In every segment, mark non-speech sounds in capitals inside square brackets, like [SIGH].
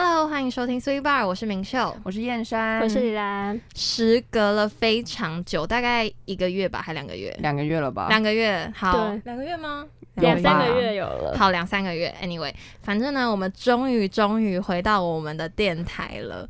Hello，欢迎收听 Sweet Bar，我是明秀，我是燕山，我是李兰。时隔了非常久，大概一个月吧，还两个月？两个月了吧？两个月，好，两个月吗？两三个月有了。好，两三个月。Anyway，反正呢，我们终于终于回到我们的电台了。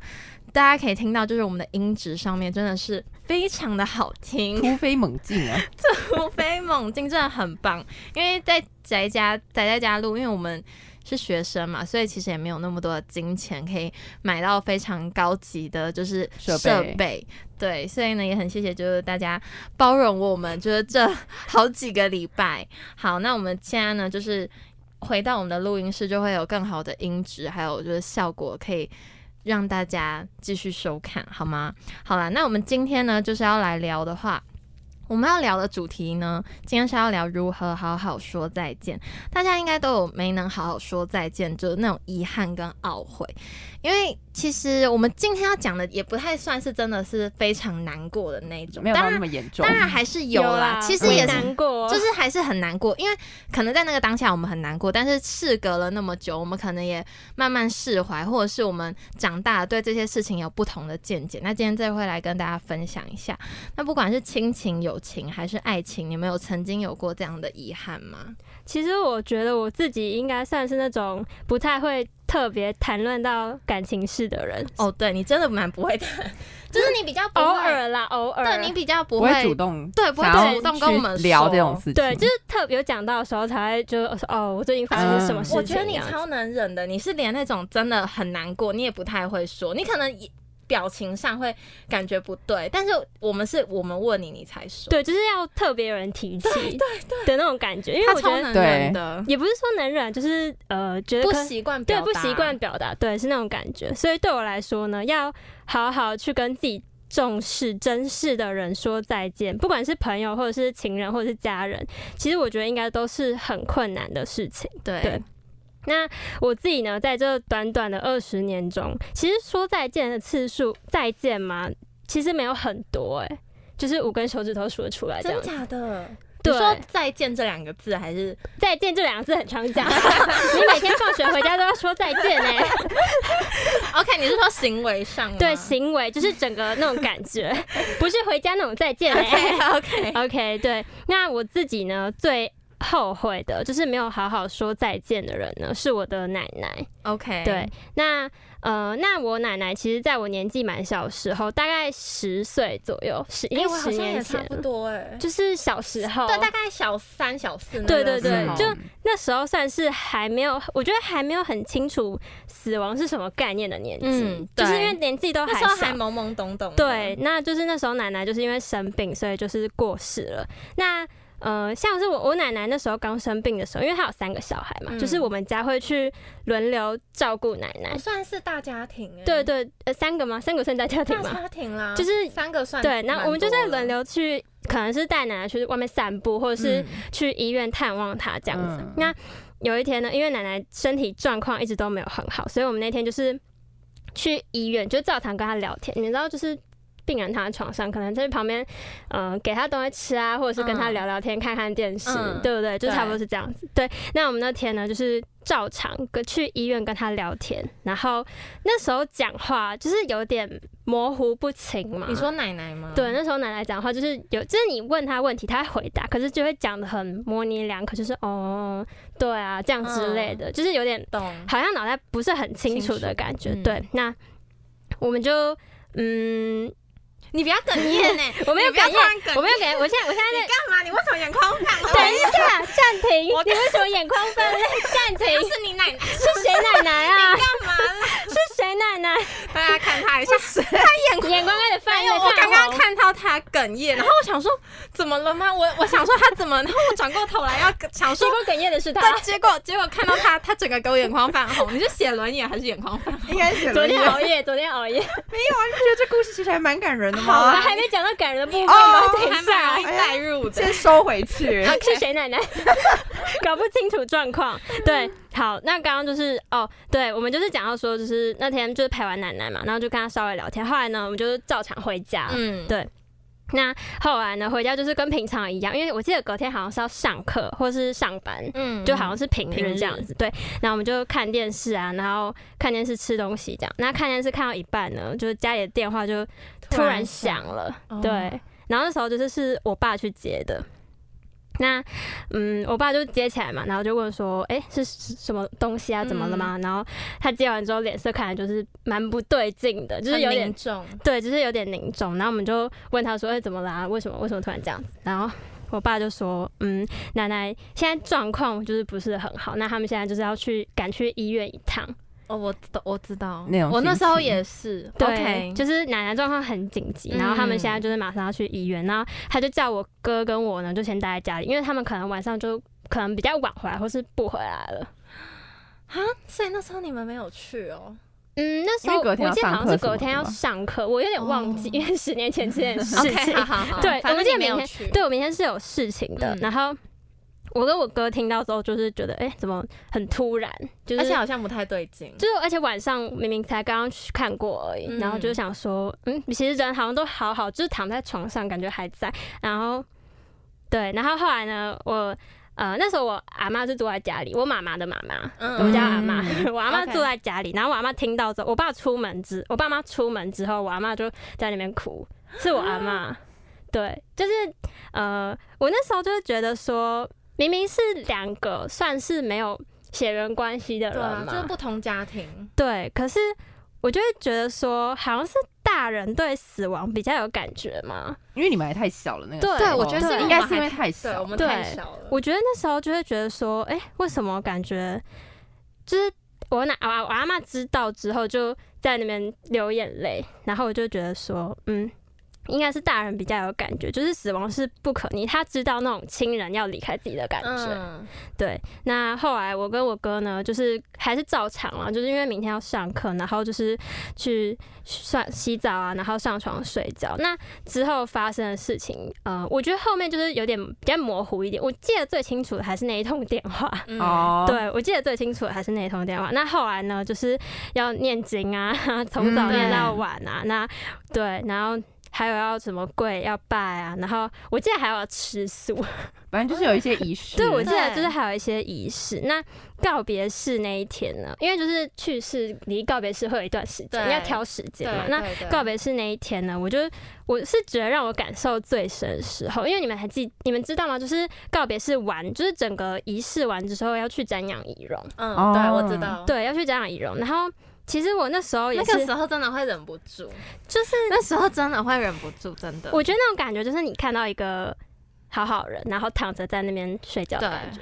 大家可以听到，就是我们的音质上面真的是非常的好听，突飞猛进啊！[LAUGHS] 突飞猛进，真的很棒。因为在宅家宅在家录，因为我们是学生嘛，所以其实也没有那么多的金钱可以买到非常高级的，就是设备。对，所以呢也很谢谢，就是大家包容我们，就是这 [LAUGHS] 好几个礼拜。好，那我们现在呢，就是回到我们的录音室，就会有更好的音质，还有就是效果可以。让大家继续收看好吗？好啦，那我们今天呢，就是要来聊的话，我们要聊的主题呢，今天是要聊如何好好说再见。大家应该都有没能好好说再见，就是那种遗憾跟懊悔。因为其实我们今天要讲的也不太算是真的是非常难过的那种，没有到那当然么严重。当然还是有啦，啦，其实也是难过，就是还是很难过，因为可能在那个当下我们很难过，但是事隔了那么久，我们可能也慢慢释怀，或者是我们长大了对这些事情有不同的见解。那今天这会来跟大家分享一下。那不管是亲情、友情还是爱情，你们有曾经有过这样的遗憾吗？其实我觉得我自己应该算是那种不太会特别谈论到感情事的人，哦，对你真的蛮不会谈，[LAUGHS] 就是你比较偶，尔啦，偶尔。对你比较不不会主动对不会主动跟我们聊这种事情，对，就是特别有讲到的时候才会就说哦，我最近发生了什么事情。我觉得你超能忍的，你是连那种真的很难过，你也不太会说，你可能也表情上会感觉不对，但是我们是我们问你，你才说，对，就是要特别有人提起对的那种感觉，因为我觉得他超能忍的，也不是说能忍，就是呃觉得不习惯表达，对不习惯表达，对是那种感觉。所以对我来说呢，要好好去跟自己重视、珍视的人说再见，不管是朋友或者是情人或者是家人，其实我觉得应该都是很困难的事情。对。对那我自己呢，在这短短的二十年中，其实说再见的次数，再见嘛，其实没有很多哎、就是五根手指头数得出来这真。假的。对你说再见这两个字，还是再见这两个字很常讲，[LAUGHS] 你每天放学回家都要说再见哎、[LAUGHS] OK？你是说行为上吗？对，行为就是整个那种感觉，[LAUGHS] 不是回家那种再见哎、OK OK，OK，对，那我自己呢最后悔的就是没有好好说再见的人呢，是我的奶奶。OK，对，那呃，那我奶奶其实在我年纪蛮小的时候，大概十岁左右，十已哎，经我好十像也差不多哎，就是小时候，对，大概小三、小四那对对对就那时候算是还没有，我觉得还没有很清楚死亡是什么概念的年纪，嗯就是因为年纪都还还。懵懵懂懂的，对，那就是那时候奶奶就是因为生病，所以就是过世了。那呃，像是我我奶奶那时候刚生病的时候，因为她有三个小孩嘛，嗯就是我们家会去轮流照顾奶奶。算是大家庭哎，对对，呃，三个吗？三个算大家庭大吗？家庭啦，就是三个算对，那我们就在轮流去，可能是带奶奶去外面散步，或者是嗯去医院探望她这样子。嗯那有一天呢，因为奶奶身体状况一直都没有很好，所以我们那天就是去医院，就照常跟她聊天。你知道，就是病人躺在床上，可能在旁边，呃，给他东西吃啊，或者是跟她嗯聊聊天、看看电视，嗯对不对？就差不多是这样子。对，那我们那天呢，就是照常跟去医院跟他聊天，然后那时候讲话就是有点模糊不清嘛。你说奶奶吗？对，那时候奶奶讲话就是有，就是你问他问题，他会回答，可是就会讲的很模棱两可，就是哦，对啊，这样之类的，就是有点懂，好像脑袋不是很清楚的感觉。嗯对，那我们就嗯，你不要哽咽呢，[LAUGHS] 我没有你不要哽咽，我没有哽咽，我现在我现在在干嘛？你为什么眼眶泛红？等一下暂停，你为什么眼眶泛泪？[LAUGHS] 暂停，是你奶奶，是谁奶奶啊？[LAUGHS] 你干嘛啦？是谁奶奶？大家看他一下，眼眼眶开始泛泪，我泛刚刚看到他哽咽，然后我想说怎么了吗？我我想说他怎么，然后我转过头来要想说，结果哽咽的是他。但结果结果看到他，他整个给我眼眶泛红。你是写轮眼还是眼眶泛红？应该写昨天熬夜，昨天熬夜，没有啊？你不觉得这故事其实还蛮感人的好啊吗？还没讲到感人的部分哦吗？等一还蛮下容易，带入的。先收回去。[LAUGHS] 啊，是谁奶奶？搞不清楚状况。对，好，那刚刚就是哦，对，我们就是讲到说，就是那天就是陪完奶奶嘛，然后就跟她稍微聊天。后来呢，我们就是照常回家。嗯，对那后来呢，回家就是跟平常一样，因为我记得隔天好像是要上课或是上班，嗯就好像是平平日日这样子。对，然后我们就看电视啊，然后看电视吃东西这样。那看电视看到一半呢，就是家里的电话就突然响了，哦对，然后那时候就是是我爸去接的。那，嗯，我爸就接起来嘛，然后就问说：“哎、是是什么东西啊？怎么了吗？”然后他接完之后，脸色看来就是蛮不对劲的，就是有点重，对，就是有点凝重。然后我们就问他说：“哎、怎么啦？为什么？为什么突然这样子？”然后我爸就说：“嗯，奶奶现在状况就是不是很好，那他们现在就是要去赶去医院一趟。哦，我懂我知道。那种，我那时候也是，对就是奶奶状况很紧急，然后他们现在就是马上要去医院，然后他就叫我哥跟我呢就先待在家里，因为他们可能晚上就可能比较晚回来，或是不回来了。所以那时候你们没有去哦。嗯，那时候我记得好像是隔天要上课，我有点忘记，哦。因为十年前这件事情。[LAUGHS] 好好好，对反正我记得明天，对我明天是有事情的，嗯。然后我跟我哥听到之后，就是觉得哎、诶怎么很突然，就是而且好像不太对劲。就是而且晚上明明才刚刚去看过而已，嗯然后就想说，嗯，其实人好像都好好，就是躺在床上感觉还在，然后对，然后后来呢，我。呃，那时候我阿妈是住在家里，我妈妈的妈妈，嗯我叫阿妈，嗯 [LAUGHS] [LAUGHS] 我阿妈住在家里，然后我阿妈听到之后，我爸出门之，我爸妈出门之后，我阿妈就在那边哭，是我阿妈，对，就是呃，我那时候就是觉得说，明明是两个算是没有血缘关系的人嘛，就是不同家庭。对，可是我就会觉得说，好像是大人对死亡比较有感觉嘛。因为你们还太小了，那个对对，我觉得是应该是因为太，小我，们太小了。我觉得那时候就会觉得说，哎、为什么感觉就是我奶我我阿妈知道之后就在那边流眼泪，然后我就觉得说，嗯。应该是大人比较有感觉，就是死亡是不可逆，他知道那种亲人要离开自己的感觉。嗯，对，那后来我跟我哥呢，就是还是照常了，就是因为明天要上课，然后就是去算洗澡啊，然后上床睡觉。那之后发生的事情，呃，我觉得后面就是有点比较模糊一点。我记得最清楚的还是那一通电话，嗯，哦，，对我记得最清楚的还是那一通电话。那后来呢，就是要念经啊，[LAUGHS] 从早嗯念到晚啊，那对，然后。还有要什么跪要拜啊，然后我记得还有要吃素，[LAUGHS] 反正就是有一些仪式。对，我记得就是还有一些仪式。那告别式那一天呢，因为就是去世离告别式会有一段时间，要挑时间嘛。那告别式那一天呢，我就我是觉得让我感受最深的时候，因为你们还记你们知道吗？就是告别式完，就是整个仪式完之后要去瞻仰仪容，嗯，哦对，我知道。，对，要去瞻仰仪容。然后其实我那时候也是，那个时候真的会忍不住，就是那时候真的会忍不住，真的。我觉得那种感觉就是你看到一个好好人，然后躺着在那边睡觉的感觉，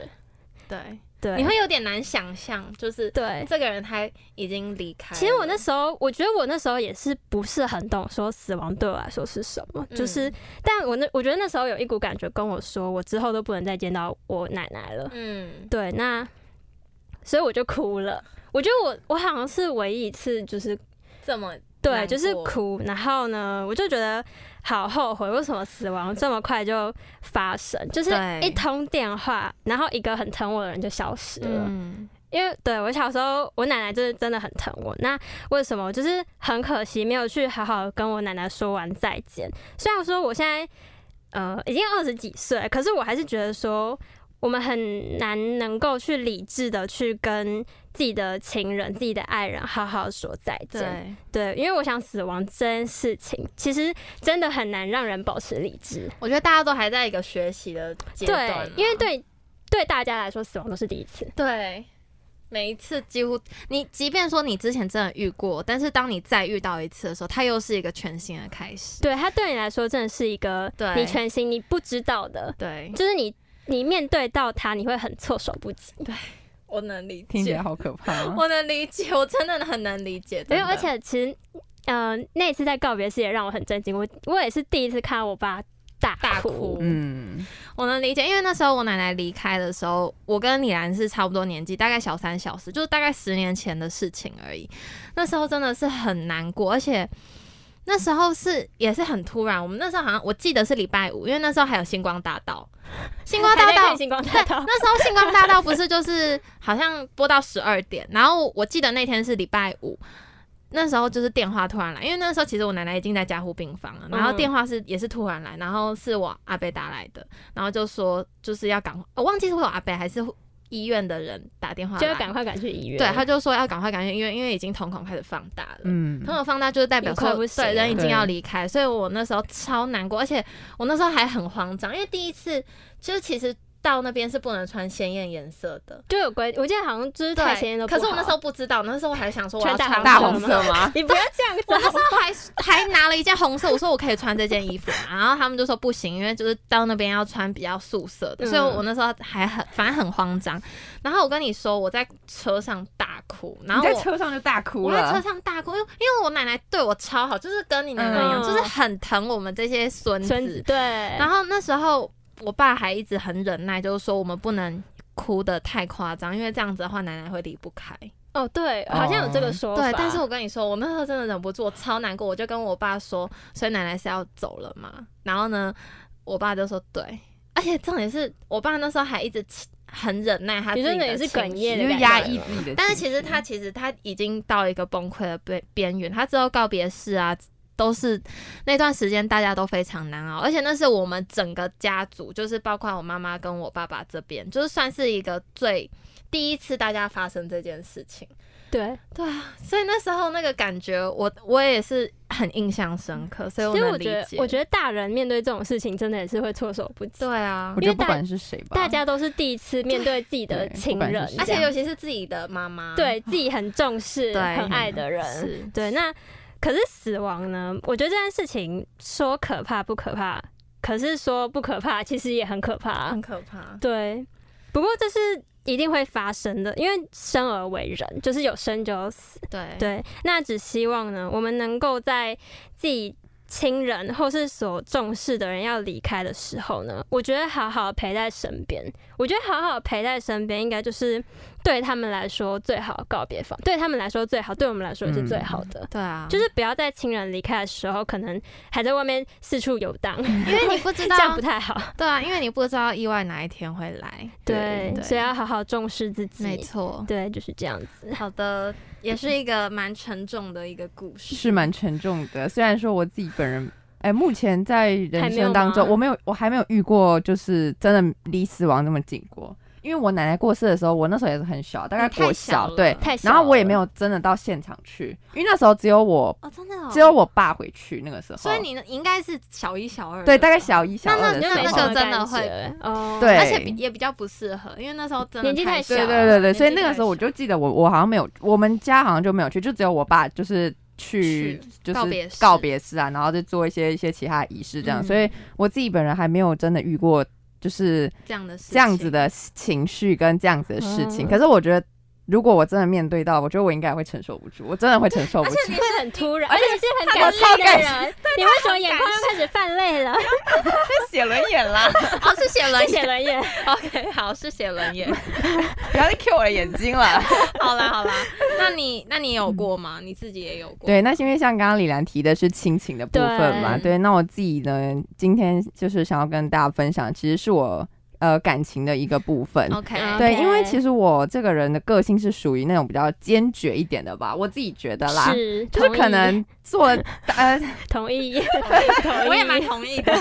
对，对，你会有点难想象，就是对。这个人他已经离开。其实我那时候，我觉得我那时候也是不是很懂说死亡对我来说是什么，就是，但我那我觉得那时候有一股感觉跟我说，我之后都不能再见到我奶奶了。嗯，对，那所以我就哭了。我觉得我我好像是唯一一次就是这么对，就是哭。然后呢，我就觉得好后悔，为什么死亡这么快就发生？就是一通电话，然后一个很疼我的人就消失了。嗯，因为对我小时候，我奶奶就是真的很疼我。那为什么就是很可惜没有去好好跟我奶奶说完再见？虽然说我现在呃已经二十几岁，可是我还是觉得说我们很难能够去理智的去跟自己的情人、自己的爱人好好说再见。对，对，因为我想死亡这件事情其实真的很难让人保持理智。我觉得大家都还在一个学习的阶段，对，因为对对大家来说，死亡都是第一次。对。每一次几乎你，即便说你之前真的遇过，但是当你再遇到一次的时候，它又是一个全新的开始。对，它对你来说真的是一个对你全新你不知道的，对，就是你你面对到他，你会很措手不及。对我能理听起来解，好可怕哦。我能理解，我真的很能理解。因为而且其实，呃，那次在告别式也让我很震惊。我我也是第一次看到我爸大大哭嗯，我能理解，因为那时候我奶奶离开的时候，我跟李兰是差不多年纪，大概小三小四，就是大概十年前的事情而已。那时候真的是很难过，而且那时候是也是很突然。我们那时候好像我记得是礼拜五，因为那时候还有星光大道，[LAUGHS] 星光大道还在看。星光大，道，那时候星光大道不是就是好像播到十二点，然后我记得那天是礼拜五，那时候就是电话突然来，因为那时候其实我奶奶已经在加护病房了，然后电话是也是突然来，然后是我阿伯打来的，然后就说就是要赶快，我忘记是我阿伯还是医院的人打电话，就要赶快赶去医院。对，他就说要赶快赶去医院，因为已经瞳孔开始放大了。嗯，瞳孔放大就是代表说对人已经要离开，所以我那时候超难过，而且我那时候还很慌张，因为第一次就是其实到那边是不能穿鲜艳颜色的。就有规，我记得好像就是。可是我那时候不知道，那时候我还想说我要穿穿大红红色吗？[LAUGHS] 你不要这样子，我那时候还还拿了一件红色，我说我可以穿这件衣服嘛，然后他们就说不行，因为就是到那边要穿比较素色的，嗯所以我那时候还很反正很慌张。然后我跟你说，我在车上大哭，然后在车上就大哭我在车。上大哭，因为因为我奶奶对我超好，就是跟你奶奶一样，嗯就是很疼我们这些孙子。孙子对，然后那时候我爸还一直很忍耐，就是说我们不能哭的太夸张，因为这样子的话奶奶会离不开。哦对，好像有这个说法。对，但是我跟你说，我那时候真的忍不住，我超难过，我就跟我爸说，所以奶奶是要走了嘛。然后呢，我爸就说对，而且重点是我爸那时候还一直很忍耐他自己的你真的也是哽咽的就感觉压抑自己的，但是其实他其实他已经到一个崩溃的边边缘，他之后告别式啊，都是那段时间大家都非常难熬，而且那是我们整个家族，就是包括我妈妈跟我爸爸这边，就是算是一个最第一次大家发生这件事情。对，对啊，所以那时候那个感觉我，我也是很印象深刻，所以我能理解。我觉得，我觉得大人面对这种事情，真的也是会措手不及。对啊我，觉得不管是谁吧，大家都是第一次面对自己的对亲人而且尤其是自己的妈妈，对自己很重视、对很爱的人。是对，那可是死亡呢？我觉得这件事情说可怕不可怕，可是说不可怕，其实也很可怕很。可怕。对，不过这是一定会发生的，因为生而为人，就是有生就有死。对对，那只希望呢，我们能够在自己亲人或是所重视的人要离开的时候呢，我觉得好好陪在身边。我觉得好好陪在身边，应该就是对他们来说最好告别方，对他们来说最好，对我们来说也是最好的。对啊，就是不要在亲人离开的时候，可能还在外面四处游荡，因为你不知 [LAUGHS] 道这样不太好。[LAUGHS] 对啊，因为你不知道意外哪一天会来。对，对所以要好好重视自己。没错。对，就是这样子。好的，也是一个蛮沉重的一个故事。是蛮沉重的。虽然说我自己本人，哎、目前在人生当中，吗我没有，我还没有遇过，就是真的离死亡那么近过。因为我奶奶过世的时候，我那时候也是很小，大概你太国小对，太小然后我也没有真的到现场去，因为那时候只有我，哦，真的哦，只有我爸回去那个时候，所以你应该是小一、小二对大概小一、小二的时候，那那个真的会对。而且比也比较不适合，因为那时候真的年纪太小小对对对对，所以那个时候我就记得我我好像没有，我们家好像就没有去，就只有我爸就是去去就是告别式。告别式啊，然后再做一些一些其他的仪式这样，嗯。所以我自己本人还没有真的遇过就是这样的这样子的情绪跟这样子的事情。嗯可是我觉得，如果我真的面对到，我觉得我应该会承受不住，我真的会承受不住。会很突然，而且是很感性的人，你为什么眼眶又开始泛泪了？是写轮眼啦，哦，是写轮眼写轮眼，，OK，好，是写轮眼。[LAUGHS] 不要再 Q 我的眼睛了。好 [LAUGHS] 啦好啦，[LAUGHS] 那你那你有过吗？你自己也有过？对，那是因为像刚刚李兰提的是亲情的部分嘛，对对，那我自己呢，今天就是想要跟大家分享，其实是我呃感情的一个部分。，OK，对因为其实我这个人的个性是属于那种比较坚决一点的吧，我自己觉得啦，是，就是可能做 [LAUGHS] 呃，[LAUGHS] [LAUGHS] 同意，我也蛮同意的。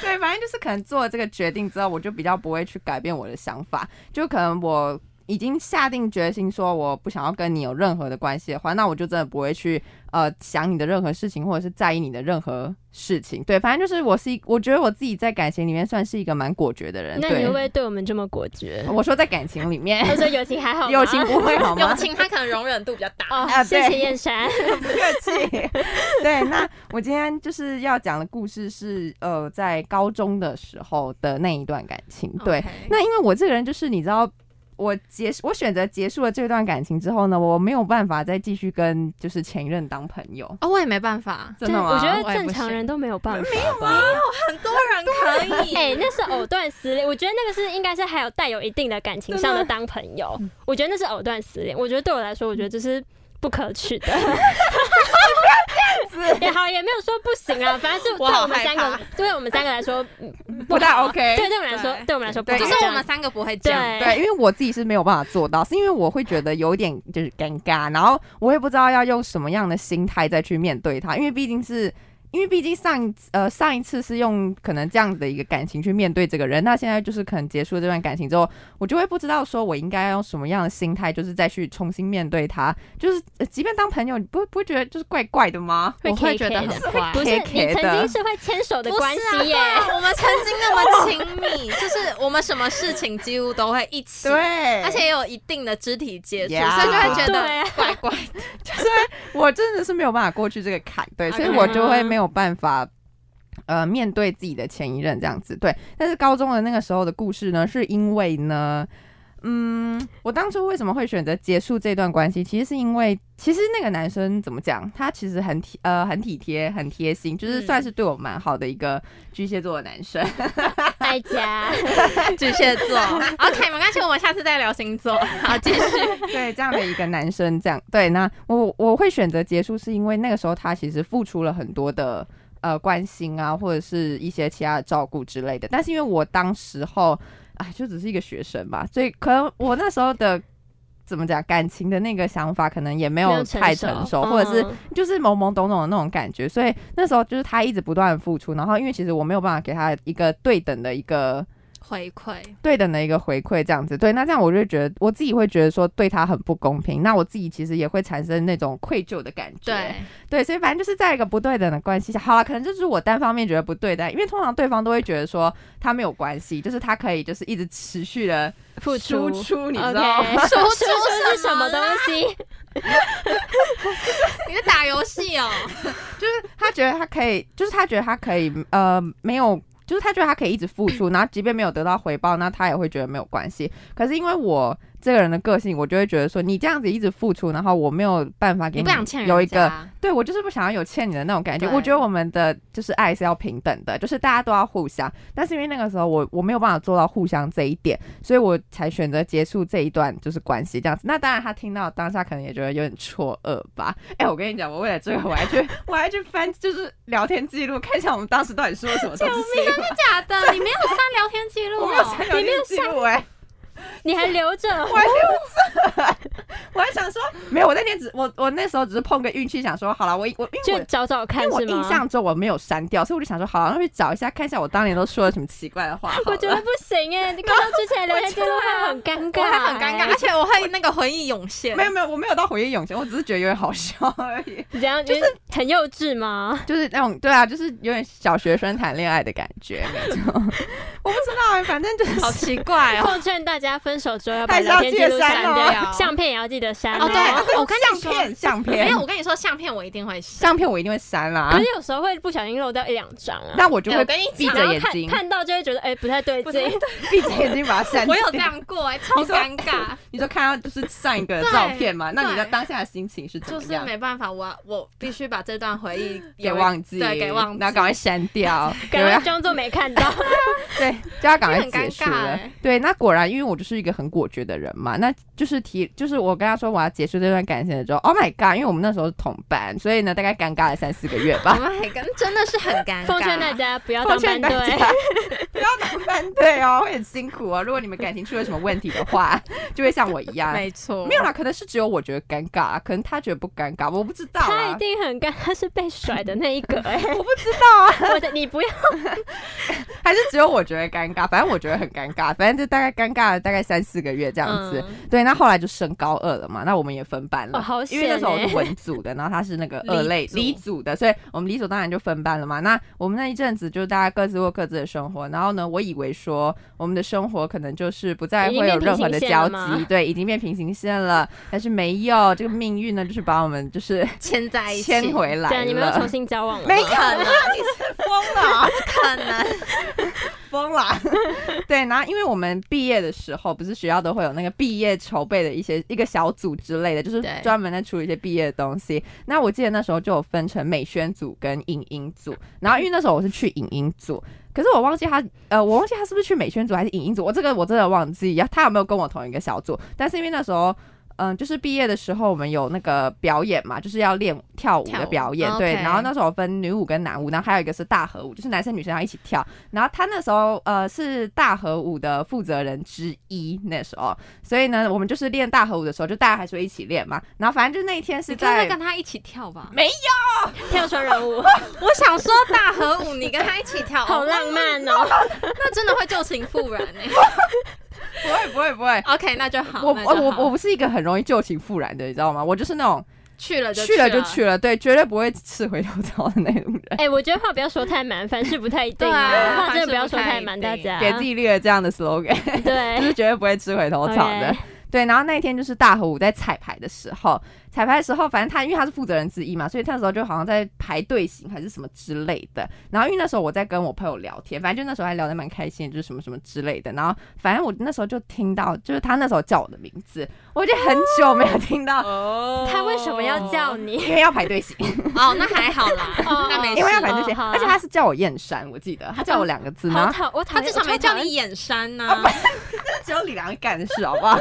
对，反正就是可能做了这个决定之后，我就比较不会去改变我的想法，就可能我已经下定决心说我不想要跟你有任何的关系的话，那我就真的不会去呃想你的任何事情，或者是在意你的任何事情。对，反正就是我是一，我觉得我自己在感情里面算是一个蛮果决的人。那你会不，会对我们这么果决？我说在感情里面，他说友情还好，友情不会好吗友？情他可能容忍度比较大。哦啊，谢谢燕山，不客气。[LAUGHS] 对，那我今天就是要讲的故事是呃，在高中的时候的那一段感情。对那因为我这个人就是你知道。我结我选择结束了这段感情之后呢，我没有办法再继续跟就是前任当朋友，哦，我也没办法，真的吗？我觉得正常人都没有办法没有没有。很多人可以。[LAUGHS] 哎、那是藕断丝连。我觉得那个是应该是还有带有一定的感情上的当朋友。我觉得那是藕断丝连。我觉得对我来说，我觉得这是不可取的。[LAUGHS] 子，[LAUGHS] 也好，也没有说不行啊，反正是对我们三害个，对我们三个来说嗯不太 OK 对，对我们来说对，我们来说就是我们三个不会这样。对对，因为我自己是没有办法做到，是因为我会觉得有点就是尴尬，然后我也不知道要用什么样的心态再去面对它，因为毕竟是。因为毕竟上一呃上一次是用可能这样子的一个感情去面对这个人，那现在就是可能结束这段感情之后，我就会不知道说我应该用什么样的心态，就是再去重新面对他。就是、呃即便当朋友，你不会不会觉得就是怪怪的吗？我会觉得很怪。不是你曾经是会牵手的关系耶，啊我们曾经那么亲密，[LAUGHS] 就是我们什么事情几乎都会一起，对，而且也有一定的肢体接触 Yeah 所以就会觉得怪怪的。[LAUGHS] 我真的是没有办法过去这个坎，对，所以我就会没有办法。呃，面对自己的前一任这样子，对。但是高中的那个时候的故事呢，是因为呢，嗯，我当初为什么会选择结束这段关系？其实是因为，其实那个男生怎么讲，他其实很体呃很体贴、很贴心，就是嗯算是对我蛮好的一个巨蟹座的男生。[LAUGHS] 爱家，[LAUGHS] 巨蟹座，[LAUGHS] OK，没关系，我们下次再聊星座。好，继续。对这样的一个男生，这样对。那我我会选择结束，是因为那个时候他其实付出了很多的呃关心啊，或者是一些其他的照顾之类的。但是因为我当时候哎，就只是一个学生吧，所以可能我那时候的怎么讲感情的那个想法，可能也没有太熟成熟，或者是嗯就是懵懵懂懂的那种感觉。所以那时候就是他一直不断付出，然后因为其实我没有办法给他一个对等的一个。回馈，对等的一个回馈，这样子，对，那这样我就觉得我自己会觉得说对他很不公平，那我自己其实也会产生那种愧疚的感觉，对，对，所以反正就是在一个不对等的关系下，好了，可能就是我单方面觉得不对的，因为通常对方都会觉得说他没有关系，就是他可以就是一直持续的付输出。你知道吗？[LAUGHS] 输出是什什么东西？[LAUGHS] 你在打游戏哦？[LAUGHS] 就是他觉得他可以，就是他觉得他可以，呃，没有。就是他觉得他可以一直付出，然后即便没有得到回报，那他也会觉得没有关系。可是因为我这个人的个性，我就会觉得说，你这样子一直付出，然后我没有办法给你有一个对我就是不想要有欠你的那种感觉。我觉得我们的就是爱是要平等的，就是大家都要互相。但是因为那个时候我我没有办法做到互相这一点，所以我才选择结束这一段就是关系这样子。那当然他听到当下可能也觉得有点错愕吧。[LAUGHS] 哎、我跟你讲，我为了这个我还去 [LAUGHS] 我还去翻就是聊天记录，看一下我们当时到底说了 [LAUGHS] 什么东西。假的，你没有删聊天记录我没有哦删聊天记录哎。[LAUGHS] 你还留着？[LAUGHS] 我还留着，[LAUGHS] 我还想说，没有，我那天只我我那时候只是碰个运气，想说好了，我我因为我找找看因为我？印象中我没有删掉，所以我就想说，好，那去找一下，看一下我当年都说了什么奇怪的话。我觉得不行哎，你看到之前的聊天记录会很尴尬，很尴尬，而且我会那个回忆涌现。没有没有，我没有到回忆涌现，我只是觉得有点好笑而已，你这样就是很幼稚吗？就是那种对啊，就是有点小学生谈恋爱的感觉，没错。我不知道哎、反正就是好奇怪哦。[LAUGHS] 奉劝大家分手之后要把还是要聊天记录删掉，[LAUGHS] 相片也要记得删哦对我跟你说相片相片没有，我跟你说，相片我一定会删。相片我一定会删啦可，是有时候会不小心漏掉一两张啊。那我就会跟你闭着眼睛，看到就会觉得哎、不太对劲，[LAUGHS] 闭着眼睛把它删掉。我有这样过哎、超尴尬。你说看到就是上一个照片嘛？那你的当下的心情是怎么样就是？没办法，我我必须把这段回忆给忘记，对，给忘记，然后赶快删掉，赶快装作没看到。对，就要赶快结束了欸。对，那果然，因为我就是一个很果决的人嘛，那就是提，就是我跟他说我要结束这段感情的时候，Oh my god！因为我们那时候是同班，所以呢，大概尴尬了三四个月吧。Oh my god，真的是很尴尬。奉劝大家不要奉当班队 [LAUGHS] 劝大家，不要当班队哦，会很辛苦啊。如果你们感情出了什么问题的话，[LAUGHS] 就会像我一样。没错，没有啦，可能是只有我觉得尴尬，可能他觉得不尴尬，我不知道他一啊。定很尴，他是被甩的那一个 [LAUGHS] 哎、我不知道啊，我的你不要 [LAUGHS] 还是只有我觉得尴尬，反正我觉得很尴尬，反正就大概尴尬了大概三四个月这样子。嗯对，那后来就升高二了嘛，那我们也分班了，哦好因为那时候我是文组的，然后他是那个二类理组理组的，所以我们理所当然就分班了嘛。那我们那一阵子就大家各自过各自的生活，然后呢，我以为说我们的生活可能就是不再会有任何的交集，对，已经变平行线了，但是没有，这个命运呢，就是把我们就是 [LAUGHS] 牵在一起，牵回来这样，你们又重。新交往了？[LAUGHS] 没可能，[LAUGHS] 你是疯了，不可能。疯了。对，然后因为我们毕业的时候，不是学校都会有那个毕业筹备的一些一个小组之类的，就是对专门在处理一些毕业的东西。那我记得那时候就有分成美宣组跟影音组，然后因为那时候我是去影音组。可是我忘记他，呃，我忘记他是不是去美宣组还是影音组，我这个我真的忘记，他有没有跟我同一个小组？但是因为那时候，嗯，就是毕业的时候我们有那个表演嘛，就是要练跳舞的表演，对。然后那时候分女舞跟男舞，然后还有一个是大合舞，就是男生女生要一起跳。然后他那时候呃是大合舞的负责人之一，那时候，所以呢，我们就是练大合舞的时候，就大家还是会一起练嘛。然后反正就那一天是在跟他一起跳吧？没有跳双人舞，[LAUGHS] 我想说大合舞，你跟他一起跳，好浪漫哦。[LAUGHS] 那真的会旧情复燃哎。[LAUGHS] [LAUGHS] 不会不会不会。OK，那就好。我我我我不是一个很容易旧情复燃的，你知道吗？我就是那种去了就去了就了去了，对，绝对不会吃回头草的那种人。哎、我觉得话不要说太满，凡事不太一定对啊话真的不要说太满，大家给自己立了这样的 slogan，对 [LAUGHS] 就是绝对不会吃回头草的。对，然后那一天就是大和舞在彩排的时候，彩排的时候，反正他因为他是负责人之一嘛，所以他那时候就好像在排队形还是什么之类的。然后因为那时候我在跟我朋友聊天，反正就那时候还聊得蛮开心，就是什么什么之类的。然后反正我那时候就听到，就是他那时候叫我的名字，我已经很久没有听到，哦他为什么要叫你？因为要排队形，[LAUGHS] 哦，那还好啦，哦那没事。因为要排队形，而且他是叫我燕山，我记得他叫我两个字，然后好讨我他至少没叫你眼山呐，[LAUGHS] 只有李良干的事，好不好？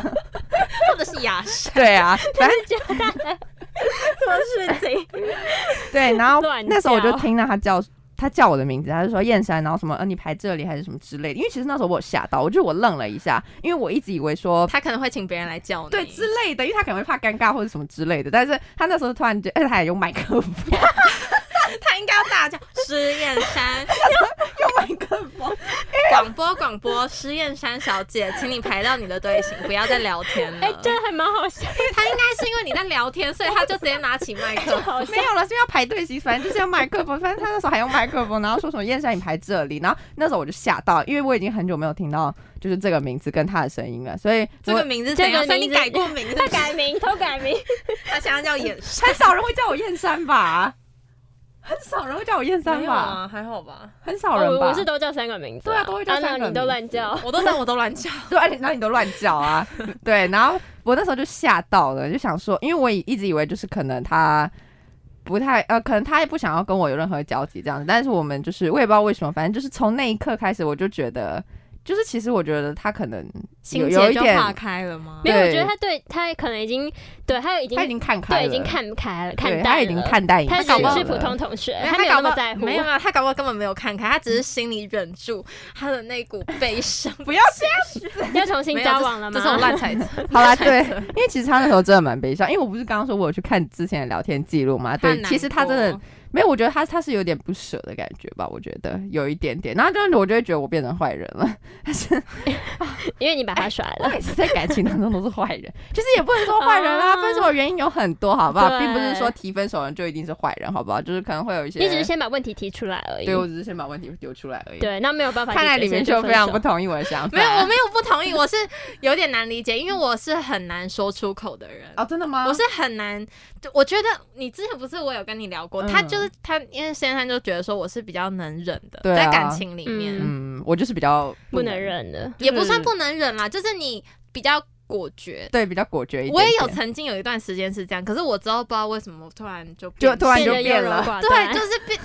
[LAUGHS] 或者是雅山。对啊，[LAUGHS] 反正叫大家做事情。[LAUGHS] 对，然后那时候我就听到他叫他叫我的名字，他就说燕山，然后什么呃你排这里还是什么之类的。因为其实那时候我有吓到，我就我愣了一下，因为我一直以为说。他可能会请别人来叫你，对之类的，因为他可能会怕尴尬或者什么之类的，但是他那时候突然就，而且他也用麦克风，他应该要大叫 [LAUGHS] 施燕山 [LAUGHS] 用麦克风，[LAUGHS] 广播广播，施燕山小姐，请你排到你的队形，不要再聊天了。哎、真的还蛮好笑，他应该是因为你在聊天，所以他就直接拿起麦克没。有了，是因为要排队形，反正就是要麦克风，反正他那时候还用麦克风，然后说什么燕山你排这里，然后那时候我就吓到，因为我已经很久没有听到就是这个名字跟他的声音了，所以我这个名字？这个名字所以你改过名字，他改名，偷改名，他现在叫燕山。很少人会叫我燕山吧，很少人会叫我燕三吧，没有啊，还好吧。很少人吧，我我是都叫三个名字、对啊都会叫三个你都名字乱叫。[LAUGHS] 我都在我都乱叫。[LAUGHS] 对，而且那你都乱叫啊，[LAUGHS] 对，然后我那时候就吓到了，就想说，因为我一直以为就是可能他不太呃，可能他也不想要跟我有任何交集这样子，但是我们就是我也不知道为什么，反正就是从那一刻开始，我就觉得，就是其实我觉得他可能有心有一点，结就化开了吗？没有，我觉得他对他可能已经对他已经他已经看开了，对已经看开了，看对，淡了，他已经看淡一他只是普通同学，他没有搞不好那么在乎。没有没有，他搞不好根本没有看开，他只是心里忍住他的那股悲伤。[LAUGHS] 不要要重新交往了吗？这是我乱猜测。[LAUGHS] 好啦，对，因为其实他那时候真的蛮悲伤，因为我不是刚刚说我有去看之前的聊天记录嘛，对，其实他真的过没有，我觉得他他是有点不舍的感觉吧，我觉得有一点点，然后这样子我就会觉得我变成坏人了。但 [LAUGHS] 是因为你把他甩了。我每次在感情当中都是坏人，其实也不能说坏人啦，[LAUGHS] 啊分手的原因有很多，好不好？并不是说提分手人就一定是坏人，好不好？就是可能会有一些，你只是先把问题提出来而已。对我只是先把问题丢出来而已。，对，那没有办法。看来里面就秀非常不同意我的想法。没有，我没有不同意，我是有点难理解，因为我是很难说出口的人。哦，真的吗？我是很难，就我觉得你之前不是我有跟你聊过，嗯他就是他，因为先生就觉得说我是比较能忍的，对啊在感情里面、嗯，我就是比较不能，忍的。也不算不能忍啦，就是你比较果决。对，比较果决一点点。我也有曾经有一段时间是这样，可是我之后不知道为什么突然就变就突然就变优柔了寡对，断就是变，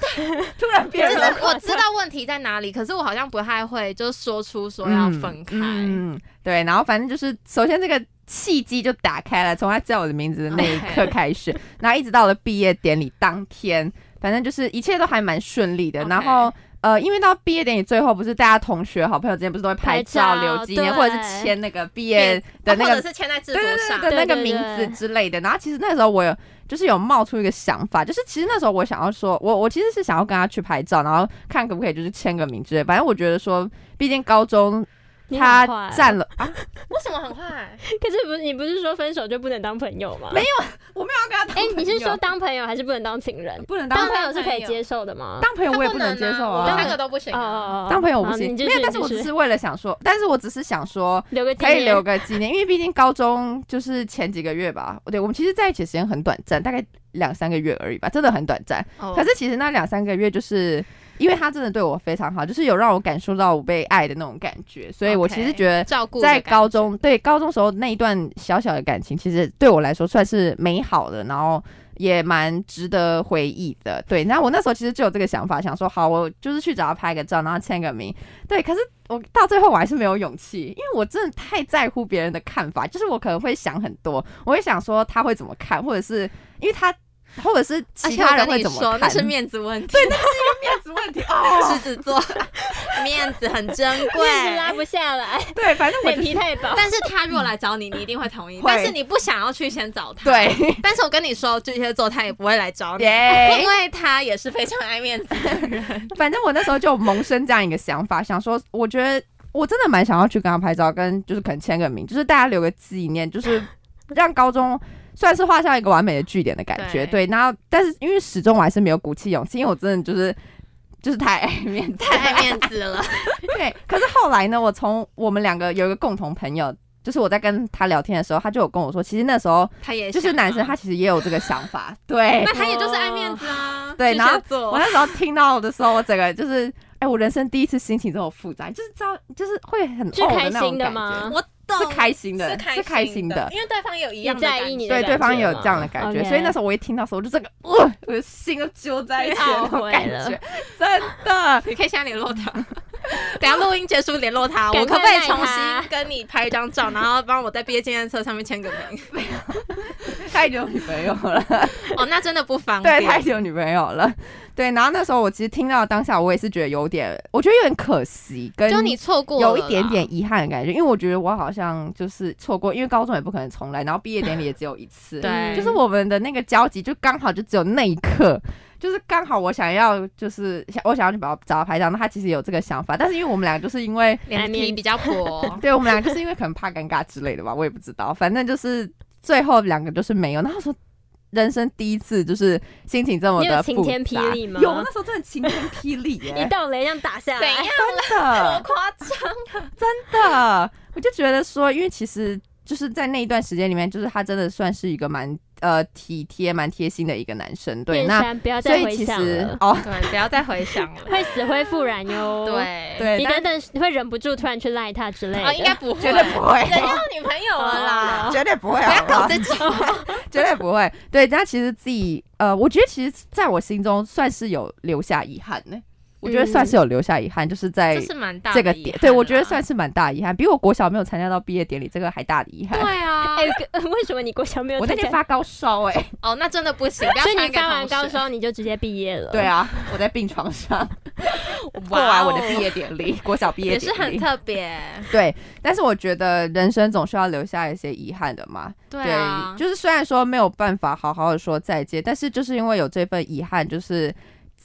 突然变就了。是 [LAUGHS] 我知道问题在哪里，可是我好像不太会就说出说要分开。嗯，嗯对，然后反正就是，首先这个契机就打开了，从他叫我的名字的那一刻开始，[LAUGHS] 然后一直到了毕业典礼当天，反正就是一切都还蛮顺利的。然后呃，因为到毕业典礼最后，不是大家同学、好朋友之间不是都会拍拍照照留纪念，或者是签那个毕业的那个或者是签在制服上，对的那个名字之类的。然后其实那时候我有就是有冒出一个想法，就是其实那时候我想要说，我我其实是想要跟他去拍照，然后看可不可以就是签个名之类。反正我觉得说，毕竟高中你他占了啊，为什么很坏？[LAUGHS] 可是不是你不是说分手就不能当朋友吗？没有我没有要跟他当哎、朋友。你是说当朋友还是不能当情人？不能当当朋友？是可以接受的吗？当朋友我也不能能接受我啊。三个都不行哦啊。哦哦，当朋友我不行，没有，但是我只是为了想说，但是我只是想说，留个纪可以留个纪念，因为毕竟高中就是前几个月吧，对我们其实在一起时间很短暂，大概两三个月而已吧，真的很短暂。哦可是其实那两三个月就是因为他真的对我非常好，就是有让我感受到我被爱的那种感觉，所以我其实觉得照顾的在高中，对高中时候那一段小小的感情，其实对我来说算是美好的，然后也蛮值得回忆的。对，那我那时候其实就有这个想法，想说好，我就是去找他拍个照，然后签个名。对，可是我到最后我还是没有勇气，因为我真的太在乎别人的看法，就是我可能会想很多，我会想说他会怎么看，或者是因为他，或者是其他人跟你说，会怎么看。那是面子问题。对，那是一个面子问题 [LAUGHS] 哦。狮子座 [LAUGHS] 面子很珍贵，面子拉不下来，对，反正我脸皮太薄。但是他如果来找你，你一定会同意。但是你不想要去先找他。。对，但是我跟你说，巨蟹座他也不会来找你，因为他也是非常爱面子的人。[LAUGHS] 反正我那时候就萌生这样一个想法，想说，我觉得我真的蛮想要去跟他拍照，跟就是可能签个名，就是大家留个纪念，就是让高中算是画下一个完美的句点的感觉。对对，然后但是因为始终我还是没有鼓起勇气，因为我真的就是 [LAUGHS] 就是太爱面子，太爱面子了，[LAUGHS] 对。可是后来呢，我从我们两个有一个共同朋友。就是我在跟他聊天的时候，他就有跟我说，其实那时候他也就是男生，他其实也有这个想法，对 [LAUGHS] 那。他也就是爱面子啊。对然后我那时候听到的时候，我整个就是，哎、我人生第一次心情这么复杂，就是知道，就是会很是开呕的那种心的感吗？觉，我懂是开心的，是开心的，因为对方有一样的感觉在意你对，对方也有这样的感觉，所以？那时候我一听到时候，我就这个，呃，我的心都揪在一起那种感觉，真的。[LAUGHS] 你可以现在联络他，[LAUGHS] 等下录音结束联络他，我可不可以重新跟你拍一张照，然后帮我在毕业纪念册上面签个名？他已经有女朋友了，[LAUGHS] 哦，那真的不方便。对他已经有女朋友了，对。然后那时候我其实听到当下，我也是觉得有点，我觉得有点可惜，跟就你错过有一点啦点遗憾的感觉，因为我觉得我好像就是错过，因为高中也不可能重来，然后毕业典礼也只有一次，对，就是我们的那个交集就刚好就只有那一刻，就是刚好我想要就是想我想要去把找他拍照，那他其实有这个想法，但是因为我们俩就是因为脸皮比较薄。[LAUGHS] 对我们俩就是因为可能怕尴尬之类的吧，我也不知道，反正就是最后两个就是没有。然后说人生第一次就是心情这么的晴天霹雳吗有，那时候真的晴天霹雳一 [LAUGHS] 耶，道雷这样打下来怎样，真的 [LAUGHS] 夸张？真的，我就觉得说，因为其实就是在那一段时间里面，就是他真的算是一个蛮呃体贴、蛮贴心的一个男生。对，那不要所以其再回想了，实哦，[LAUGHS] 对，不要再回想了。[LAUGHS] 会死灰复燃哟。，对对，你等等会忍不住突然去赖他之类的。哦，应该不会，绝对不会人家有女朋友了啦，绝对不会，不要搞这种。[LAUGHS] 绝对不会。对，但其实自己呃，我觉得其实在我心中算是有留下遗憾呢。我觉得算是有留下遗憾，就是在这是蛮大这个点，对我觉得算是蛮大遗憾，比我国小没有参加到毕业典礼这个还大的遗憾。对啊。[LAUGHS] [LAUGHS] 为什么你国小没有我那？天发高烧哎、哦，那真的不行，[LAUGHS] 不要所以你发完高烧你就直接毕业了。对，啊，我在病床上过完我的毕业典礼，国小毕业也典礼是很特别。对。但是我觉得人生总是要留下一些遗憾的嘛。对啊，就是虽然说没有办法好好的说再见，但是就是因为有这份遗憾，就是